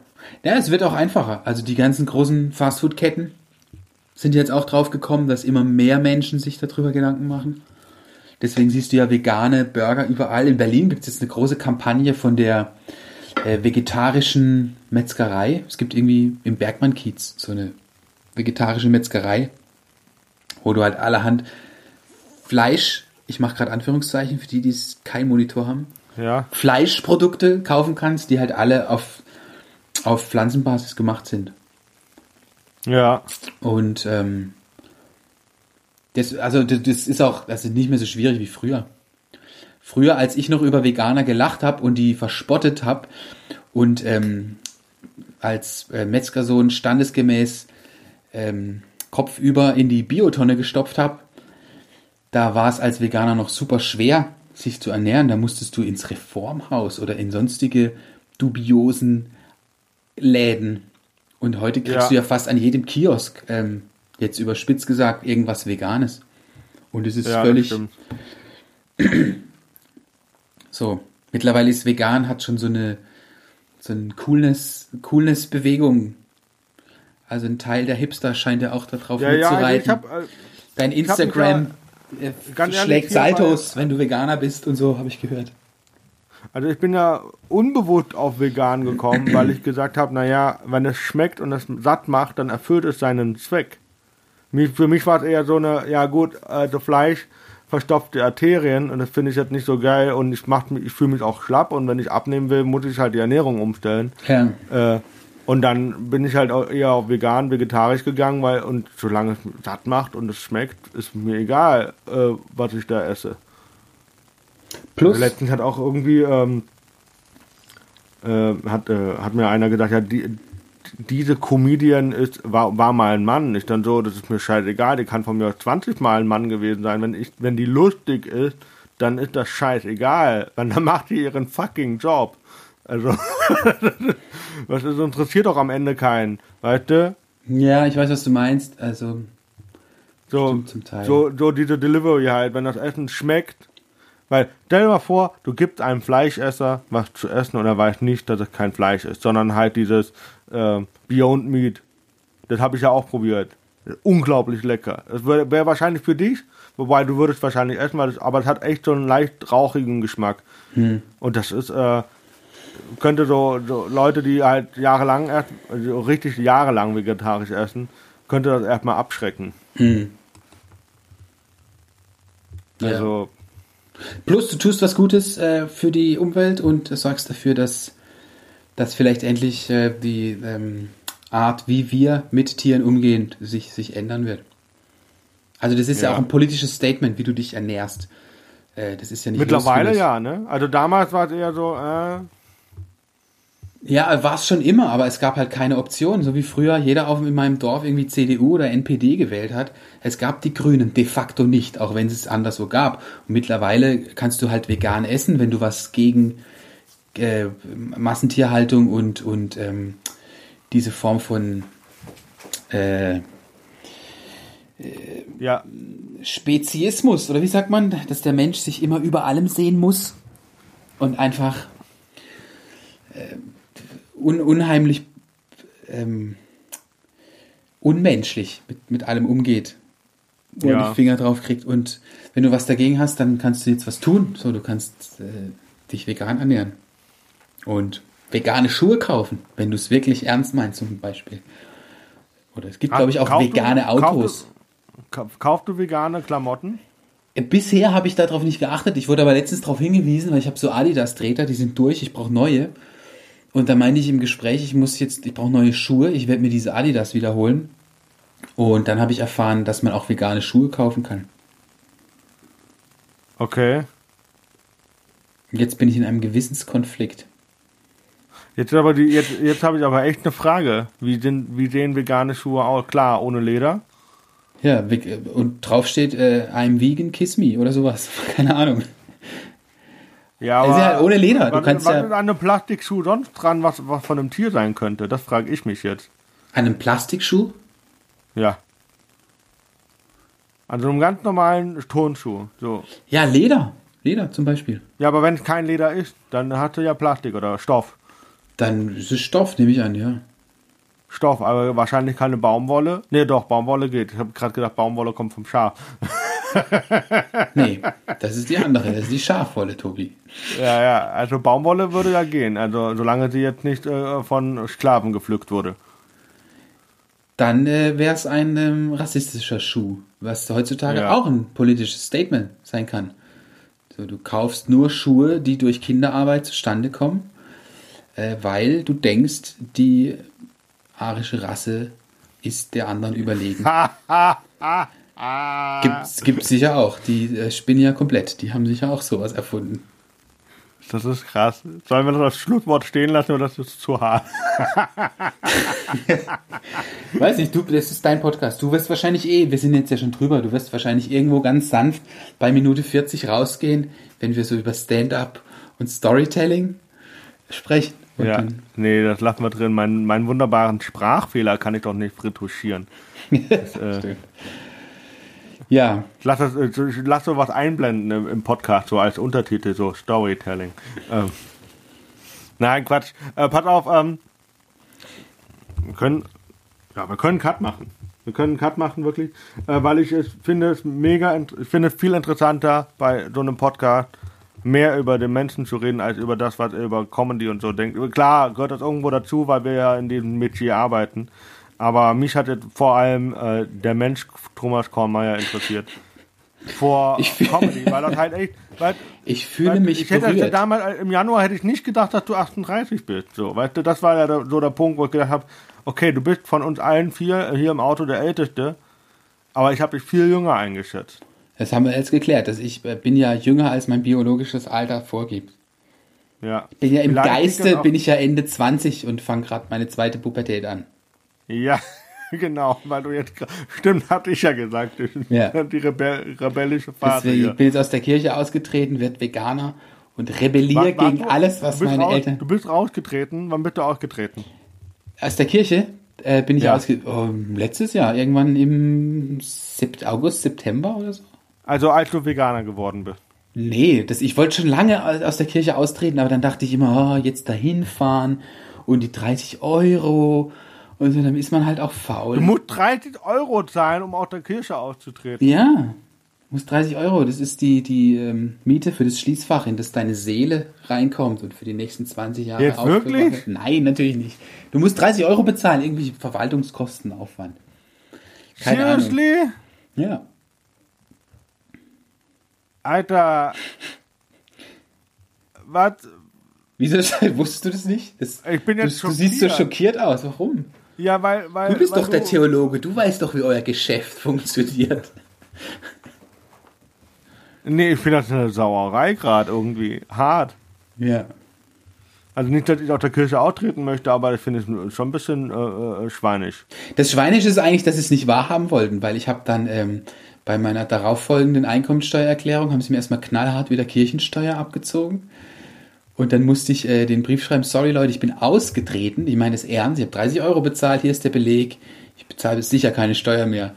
B: Ja, es wird auch einfacher. Also die ganzen großen Fastfood-Ketten sind jetzt auch drauf gekommen, dass immer mehr Menschen sich darüber Gedanken machen. Deswegen siehst du ja vegane Burger überall. In Berlin gibt es jetzt eine große Kampagne von der äh, vegetarischen Metzgerei. Es gibt irgendwie im Bergmann-Kiez so eine vegetarische Metzgerei, wo du halt allerhand Fleisch, ich mache gerade Anführungszeichen für die, die es kein Monitor haben,
A: Ja.
B: Fleischprodukte kaufen kannst, die halt alle auf, auf Pflanzenbasis gemacht sind.
A: Ja.
B: Und ähm, das, also das, ist auch das ist nicht mehr so schwierig wie früher. Früher, als ich noch über Veganer gelacht habe und die verspottet habe und ähm, als äh, Metzgersohn standesgemäß ähm, kopfüber in die Biotonne gestopft habe, da war es als Veganer noch super schwer, sich zu ernähren. Da musstest du ins Reformhaus oder in sonstige dubiosen Läden. Und heute kriegst
A: Ja.
B: du ja fast an jedem Kiosk, ähm, jetzt überspitzt gesagt, irgendwas Veganes. Und es ist
A: Ja,
B: völlig [CLEARS THROAT] so. Mittlerweile ist vegan, hat schon so eine, so eine Coolness, Coolness-Bewegung. Also ein Teil der Hipster scheint ja auch darauf
A: Ja, ja, also
B: mitzureiten. Dein
A: hab mich
B: Instagram äh,
A: ganz ehrlich,
B: schlägt
A: hier
B: Saltos, wenn du Veganer bist und so, habe ich gehört.
A: Also ich bin ja unbewusst auf vegan gekommen, [CLEARS THROAT] weil ich gesagt habe, naja, wenn es schmeckt und es satt macht, dann erfüllt es seinen Zweck. Für mich war es eher so eine, ja gut, also Fleisch verstopft die Arterien und das finde ich jetzt nicht so geil und ich mach mich, ich fühle mich auch schlapp und wenn ich abnehmen will, muss ich halt die Ernährung umstellen.
B: Ja.
A: Äh, und dann bin ich halt auch eher auf vegan, vegetarisch gegangen, weil und solange es satt macht und es schmeckt, ist mir egal, äh, was ich da esse.
B: Plus,
A: Letztens hat auch irgendwie ähm, äh, hat, äh, hat mir einer gesagt, ja, die, diese Comedian ist, war, war mal ein Mann. Ich dann so, das ist mir scheißegal, die kann von mir aus 20 Mal ein Mann gewesen sein. Wenn, ich, wenn die lustig ist, dann ist das scheißegal. Dann macht die ihren fucking Job. Also, [LAUGHS] was das interessiert doch am Ende keinen. Weißt du?
B: ja, ich weiß, was du meinst. Also,
A: So, so, so diese Delivery halt, wenn das Essen schmeckt. Weil, stell dir mal vor, du gibst einem Fleischesser was zu essen und er weiß nicht, dass es kein Fleisch ist, sondern halt dieses äh, Beyond Meat. Das habe ich ja auch probiert. Unglaublich lecker. Es wäre wär wahrscheinlich für dich, wobei du würdest wahrscheinlich essen, weil das, aber es hat echt so einen leicht rauchigen Geschmack. Und das ist, äh, könnte so, so Leute, die halt jahrelang, erst, also richtig jahrelang vegetarisch essen, könnte das erstmal abschrecken.
B: ja.
A: Also,
B: Plus, du tust was Gutes äh, für die Umwelt und sorgst dafür, dass, dass vielleicht endlich äh, die ähm, Art, wie wir mit Tieren umgehen, sich, sich ändern wird. Also das ist ja.
A: Ja.
B: auch ein politisches Statement, wie du dich ernährst. Äh, das ist ja nicht
A: mittlerweile ja, ne? Also damals war es eher so, äh,
B: Ja, war es schon immer, aber es gab halt keine Option, so wie früher jeder auf, in meinem Dorf irgendwie CDU oder NPD gewählt hat. Es gab die Grünen de facto nicht, auch wenn es es anderswo gab. Und mittlerweile kannst du halt vegan essen, wenn du was gegen äh, Massentierhaltung und, und ähm, diese Form von äh,
A: ja,
B: Speziismus, oder wie sagt man, dass der Mensch sich immer über allem sehen muss und einfach äh, un unheimlich ähm, unmenschlich mit, mit allem umgeht. Wo er
A: Ja.
B: die Finger drauf kriegt. Und wenn du was dagegen hast, dann kannst du jetzt was tun. So, du kannst äh, dich vegan ernähren. Und vegane Schuhe kaufen, wenn du es wirklich ernst meinst, zum Beispiel. Oder es gibt, glaube ich, auch
A: kauf du-
B: vegane
A: kauf du-
B: Autos.
A: Ka- kaufst du vegane Klamotten?
B: Bisher habe ich darauf nicht geachtet. Ich wurde aber letztens darauf hingewiesen, weil ich habe so Adidas-Treter, die sind durch, ich brauche neue. Und da meinte ich im Gespräch, ich muss jetzt, ich brauche neue Schuhe, ich werde mir diese Adidas wiederholen. Und dann habe ich erfahren, dass man auch vegane Schuhe kaufen kann.
A: Okay.
B: Jetzt bin ich in einem Gewissenskonflikt.
A: Jetzt aber die, jetzt, jetzt habe ich aber echt eine Frage. Wie, sind, wie sehen vegane Schuhe aus? Klar, ohne Leder.
B: Ja, und drauf steht, äh, I'm vegan, kiss me oder sowas. [LAUGHS] Keine Ahnung.
A: Ja,
B: Es ist halt ohne Leder. Du
A: was,
B: kannst
A: was
B: ja-
A: ist an einem Plastikschuh sonst dran, was, was von einem Tier sein könnte? Das frage ich mich jetzt.
B: An einem Plastikschuh?
A: Ja. An so einem ganz normalen Turnschuh. So.
B: Ja, Leder. Leder zum Beispiel.
A: Ja, aber wenn es kein Leder ist, dann hat er ja Plastik oder Stoff.
B: Dann ist es Stoff, nehme ich an, ja.
A: Stoff, aber wahrscheinlich keine Baumwolle. Nee, doch, Baumwolle geht. Ich habe gerade gedacht, Baumwolle kommt vom Schaf. [LAUGHS] [LAUGHS]
B: Nee, das ist die andere, das ist die Schafwolle, Tobi.
A: Ja, ja, also Baumwolle würde ja gehen, also solange sie jetzt nicht äh, von Sklaven gepflückt wurde.
B: Dann äh, wäre es ein ähm, rassistischer Schuh, was heutzutage
A: Ja.
B: auch ein politisches Statement sein kann. So, du kaufst nur Schuhe, die durch Kinderarbeit zustande kommen, äh, weil du denkst, die arische Rasse ist der anderen überlegen. [LAUGHS] [LAUGHS] Gibt's, gibt's sicher auch. Die äh, spinnen ja komplett. Die haben sicher auch sowas erfunden.
A: Das ist krass. Sollen wir das als Schlusswort stehen lassen oder das ist zu hart? [LAUGHS]
B: Weiß nicht, du, das ist dein Podcast. Du wirst wahrscheinlich eh, wir sind jetzt ja schon drüber, du wirst wahrscheinlich irgendwo ganz sanft bei Minute 40 rausgehen, wenn wir so über Stand-up und Storytelling sprechen. Und
A: ja, nee, das lassen wir drin. Mein, meinen wunderbaren Sprachfehler kann ich doch nicht retuschieren. [LAUGHS] Das, äh,
B: ja,
A: lass, das, äh, lass so was einblenden im, im Podcast, so als Untertitel, so Storytelling. Ähm, nein, Quatsch. Äh, pass auf, ähm, wir können, ja, wir können Cut machen. Wir können einen Cut machen, wirklich, äh, weil ich es finde es mega, ich finde es viel interessanter bei so einem Podcast mehr über den Menschen zu reden, als über das, was er über Comedy und so denkt. Klar gehört das irgendwo dazu, weil wir ja in diesem Metier arbeiten. Aber mich hat vor allem äh, der Mensch Thomas Kornmeier interessiert. Vor
B: Ich
A: Comedy, weil das halt echt, weil,
B: ich fühle
A: weil
B: mich
A: ich hätte
B: berührt.
A: damals äh, im Januar hätte ich nicht gedacht, dass du 38 bist. So, weißt du, das war ja so der Punkt, wo ich gedacht habe, okay, du bist von uns allen vier äh, hier im Auto der Älteste, aber ich habe dich viel jünger eingeschätzt.
B: Das haben wir jetzt geklärt, dass ich äh, bin ja jünger als mein biologisches Alter vorgibt.
A: Ja.
B: Bin ja im
A: Vielleicht
B: Geiste bin ich ja Ende 20 und fange gerade meine zweite Pubertät an.
A: Ja, [LAUGHS] genau, weil du jetzt stimmt, hatte ich ja gesagt,
B: Ja. [LAUGHS]
A: die Rebell, rebellische Phase
B: Deswegen ich bin jetzt aus der Kirche ausgetreten, werd Veganer und rebelliere gegen alles, was
A: du
B: meine
A: raus,
B: Eltern.
A: Du bist rausgetreten, wann bist du ausgetreten?
B: Aus der Kirche äh, bin ich
A: Ja.
B: ausge oh, letztes Jahr, irgendwann im Sept August, September oder so.
A: Also als du Veganer geworden bist.
B: Nee, das, ich wollte schon lange aus aus der Kirche austreten, aber dann dachte ich immer, oh, jetzt dahin fahren und die 30 Euro und so, dann ist man halt auch faul.
A: Du musst 30 Euro zahlen, um aus der Kirche auszutreten.
B: Ja, muss 30 Euro. Das ist die, die ähm, Miete für das Schließfach, in das deine Seele reinkommt und für die nächsten 20 Jahre
A: Jetzt wirklich?
B: wird. Nein, natürlich nicht. Du musst 30 Euro bezahlen, irgendwie Verwaltungskostenaufwand. Keine Ahnung.
A: Seriously?
B: Ja.
A: Alter. Was?
B: Wieso [LAUGHS] wusstest du das nicht? Das,
A: Ich bin jetzt
B: du, du siehst so
A: schockiert.
B: schockiert aus. Warum?
A: Ja, weil, weil.
B: Du bist
A: weil
B: doch der Theologe. Du weißt doch, wie euer Geschäft [LAUGHS] funktioniert.
A: Nee, ich finde das eine Sauerei gerade irgendwie. Hart.
B: Ja.
A: Also nicht, dass ich aus der Kirche austreten möchte, aber ich finde es schon ein bisschen äh, äh, schweinig.
B: Das Schweinische ist eigentlich, dass sie es nicht wahrhaben wollten, weil ich habe dann ähm, bei meiner darauffolgenden Einkommensteuererklärung haben sie mir erstmal knallhart wieder Kirchensteuer abgezogen. Und dann musste ich äh, den Brief schreiben, sorry Leute, ich bin ausgetreten. Ich meine es ernst, ich habe 30 Euro bezahlt, hier ist der Beleg. Ich bezahle sicher keine Steuer mehr.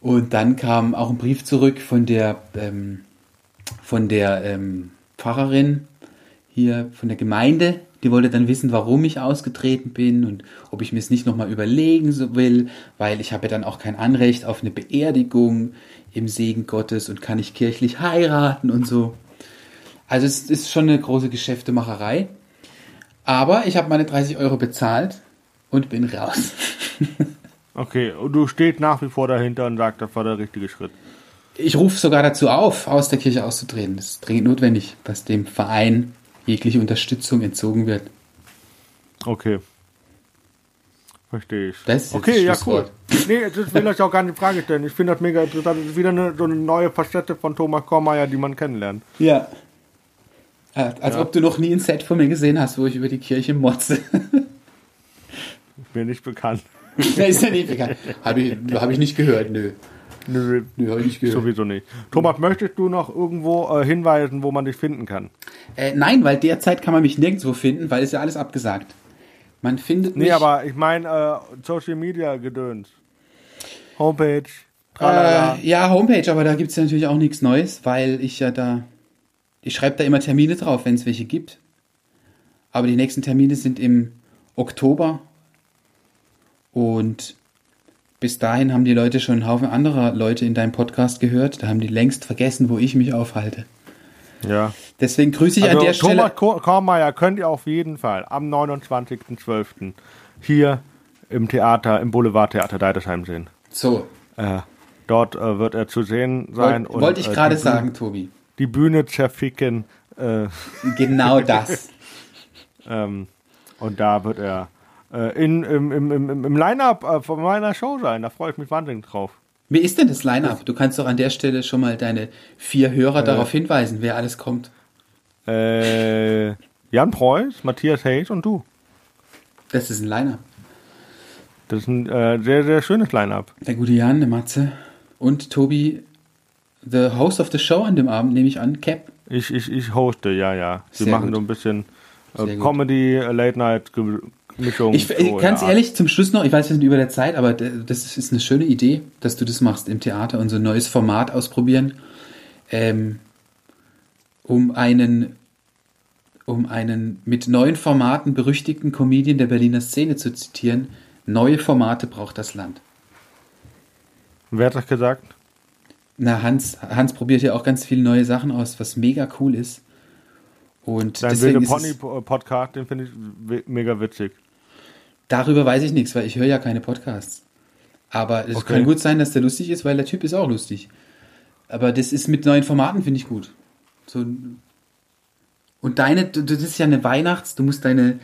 B: Und dann kam auch ein Brief zurück von der, ähm, von der ähm, Pfarrerin hier, von der Gemeinde. Die wollte dann wissen, warum ich ausgetreten bin und ob ich mir es nicht nochmal überlegen will, weil ich habe ja dann auch kein Anrecht auf eine Beerdigung im Segen Gottes und kann ich kirchlich heiraten und so. Also es ist schon eine große Geschäftemacherei. Aber ich habe meine 30 Euro bezahlt und bin raus. [LAUGHS]
A: Okay, und du stehst nach wie vor dahinter und sagst, das war der richtige Schritt.
B: Ich rufe sogar dazu auf, aus der Kirche auszutreten. Das ist dringend notwendig, dass dem Verein jegliche Unterstützung entzogen wird.
A: Okay. Verstehe ich.
B: Das ist
A: okay, ja, cool. Nee, das will ich auch gar nicht in Frage stellen. Ich finde das mega interessant. Das ist wieder eine, so eine neue Facette von Thomas Kormeier, die man kennenlernt.
B: Ja. Äh, Als
A: Ja.
B: ob du noch nie ein Set von mir gesehen hast, wo ich über die Kirche motze.
A: Ist [LAUGHS] mir nicht bekannt.
B: da [LAUGHS] ist ja nicht bekannt. Habe ich, hab ich nicht gehört, nö.
A: Nö,
B: Nö, habe ich nicht gehört.
A: sowieso nicht. Thomas, möchtest du noch irgendwo äh, hinweisen, wo man dich finden kann?
B: Äh, nein, weil derzeit kann man mich nirgendwo finden, weil es ja alles abgesagt. Man findet mich.
A: Nee, aber ich meine äh, Social Media Gedöns. Homepage.
B: Äh, ja, Homepage, aber da gibt es ja natürlich auch nichts Neues, weil ich ja da. Ich schreibe da immer Termine drauf, wenn es welche gibt. Aber die nächsten Termine sind im Oktober. Und bis dahin haben die Leute schon einen Haufen anderer Leute in deinem Podcast gehört. Da haben die längst vergessen, wo ich mich aufhalte.
A: ja.
B: Deswegen grüße ich
A: Also
B: an der
A: Thomas
B: Stelle.
A: Ko- Kormeier könnt ihr auf jeden Fall am 29.12. hier im Theater, im Boulevardtheater Deidesheim sehen.
B: So,
A: Äh, dort äh, wird er zu sehen sein.
B: wollte
A: und,
B: wollte ich
A: äh,
B: gerade sagen, Tobi.
A: Die Bühne zerficken. Äh,
B: Genau das. [LAUGHS]
A: ähm, und da wird er äh, in, im, im, im, im Line-Up äh, von meiner Show sein. Da freue ich mich wahnsinnig drauf.
B: Wie ist denn das Line-Up? Du kannst doch an der Stelle schon mal deine vier Hörer darauf hinweisen, wer alles kommt.
A: Äh, Jan Preuß, Matthias Hayes und du.
B: Das ist ein Line-Up.
A: Das ist ein äh, sehr, sehr schönes Line-Up.
B: Der gute Jan, der Matze und Tobi, the host of the show an dem Abend, nehme ich an, Cap.
A: Ich, ich, ich hoste, ja, ja. Wir
B: Sehr
A: machen
B: gut.
A: so ein bisschen äh. Comedy, äh, Late-Night-Mischung.
B: Ich, äh, ganz ehrlich, zum Schluss noch, ich weiß, wir sind über der Zeit, aber das ist eine schöne Idee, dass du das machst im Theater und so ein neues Format ausprobieren, ähm, um einen, um einen mit neuen Formaten berüchtigten Comedian der Berliner Szene zu zitieren. Neue Formate braucht das Land.
A: Wer hat das gesagt?
B: Na, Hans, Hans probiert ja auch ganz viele neue Sachen aus, was mega cool ist. Und
A: Dein
B: deswegen
A: Pony Podcast, den finde ich mega witzig.
B: darüber weiß ich nichts, weil ich höre ja keine Podcasts. Aber es
A: Okay.
B: kann gut sein, dass der lustig ist, weil der Typ ist auch lustig. Aber das ist mit neuen Formaten, finde ich gut. So, und deine, das ist ja eine Weihnachts-, du musst deine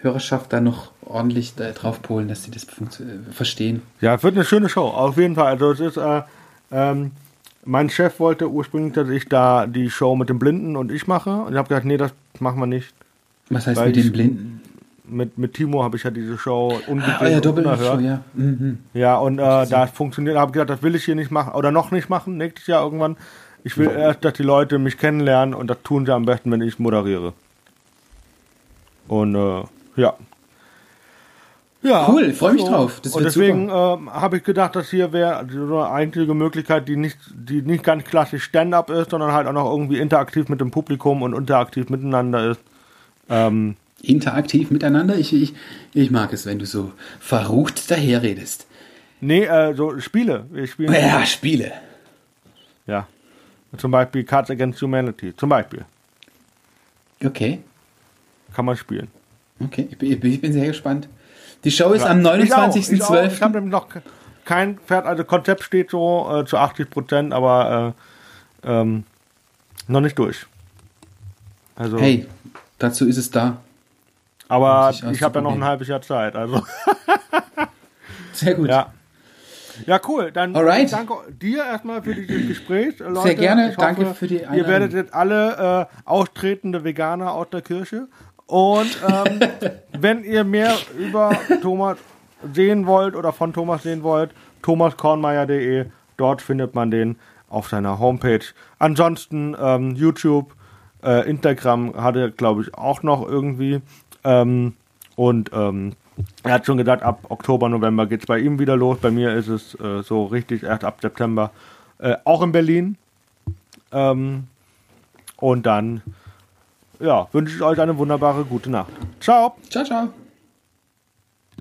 B: Hörerschaft da noch ordentlich da drauf polen, dass sie das äh, verstehen.
A: Ja, es wird eine schöne Show, auf jeden Fall. Also es ist, äh, ähm, mein Chef wollte ursprünglich, dass ich da die Show mit dem Blinden und ich mache. Und ich habe gesagt, nee, das machen wir nicht.
B: Was heißt
A: Weil
B: mit den Blinden?
A: Mit, mit Timo habe ich ja diese Show ungesehen
B: Ah, euer
A: und
B: Doppelshow, ja. Mhm.
A: Ja, und äh, da funktioniert, habe gesagt, das will ich hier nicht machen oder noch nicht machen, nächstes Jahr irgendwann. Ich will erst, dass die Leute mich kennenlernen und das tun sie am besten, wenn ich moderiere. Und äh, ja. Ja.
B: Cool, ich freu mich drauf. Das
A: und deswegen ähm, habe ich gedacht, dass hier wäre so eine einzige Möglichkeit, die nicht, die nicht ganz klassisch Stand-up ist, sondern halt auch noch irgendwie interaktiv mit dem Publikum und interaktiv miteinander ist. Ähm,
B: Interaktiv miteinander. Ich, ich, ich mag es, wenn du so verrucht daherredest.
A: nee, äh, so Spiele. Wir spielen
B: Ja, Spiele.
A: Ja. Zum Beispiel Cards Against Humanity. Zum Beispiel.
B: Okay.
A: Kann man spielen.
B: Okay, ich ich bin- ich bin sehr gespannt. Die Show ist
A: Ja,
B: am
A: Ich, auch, ich, auch. ich
B: 29.12.
A: habe noch kein Pferd, also Konzept steht so äh, zu 80 Prozent, aber äh, ähm, noch nicht durch. Also,
B: Hey, dazu ist es da.
A: aber ich habe ja noch ein halbes Jahr Zeit. Also, [LAUGHS]
B: Sehr gut.
A: ja. Ja, cool. Dann
B: Alright.
A: danke dir erstmal für dieses Gespräch. Leute.
B: Sehr gerne.
A: Ich
B: Danke
A: hoffe,
B: für die
A: Ihr
B: Einladung.
A: werdet jetzt alle äh, austretende Veganer aus der Kirche. Und ähm, [LAUGHS] wenn ihr mehr über Thomas sehen wollt oder von Thomas sehen wollt, thomaskornmeier.de, dort findet man den auf seiner Homepage. Ansonsten ähm, YouTube, äh, Instagram hat er, glaube ich, auch noch irgendwie. Ähm, und ähm, er hat schon gesagt, ab Oktober, November geht es bei ihm wieder los. Bei mir ist es äh, so richtig erst ab September. Äh, auch in Berlin. Ähm, und dann ja, wünsche ich euch eine wunderbare gute Nacht. Ciao.
B: Ciao, ciao.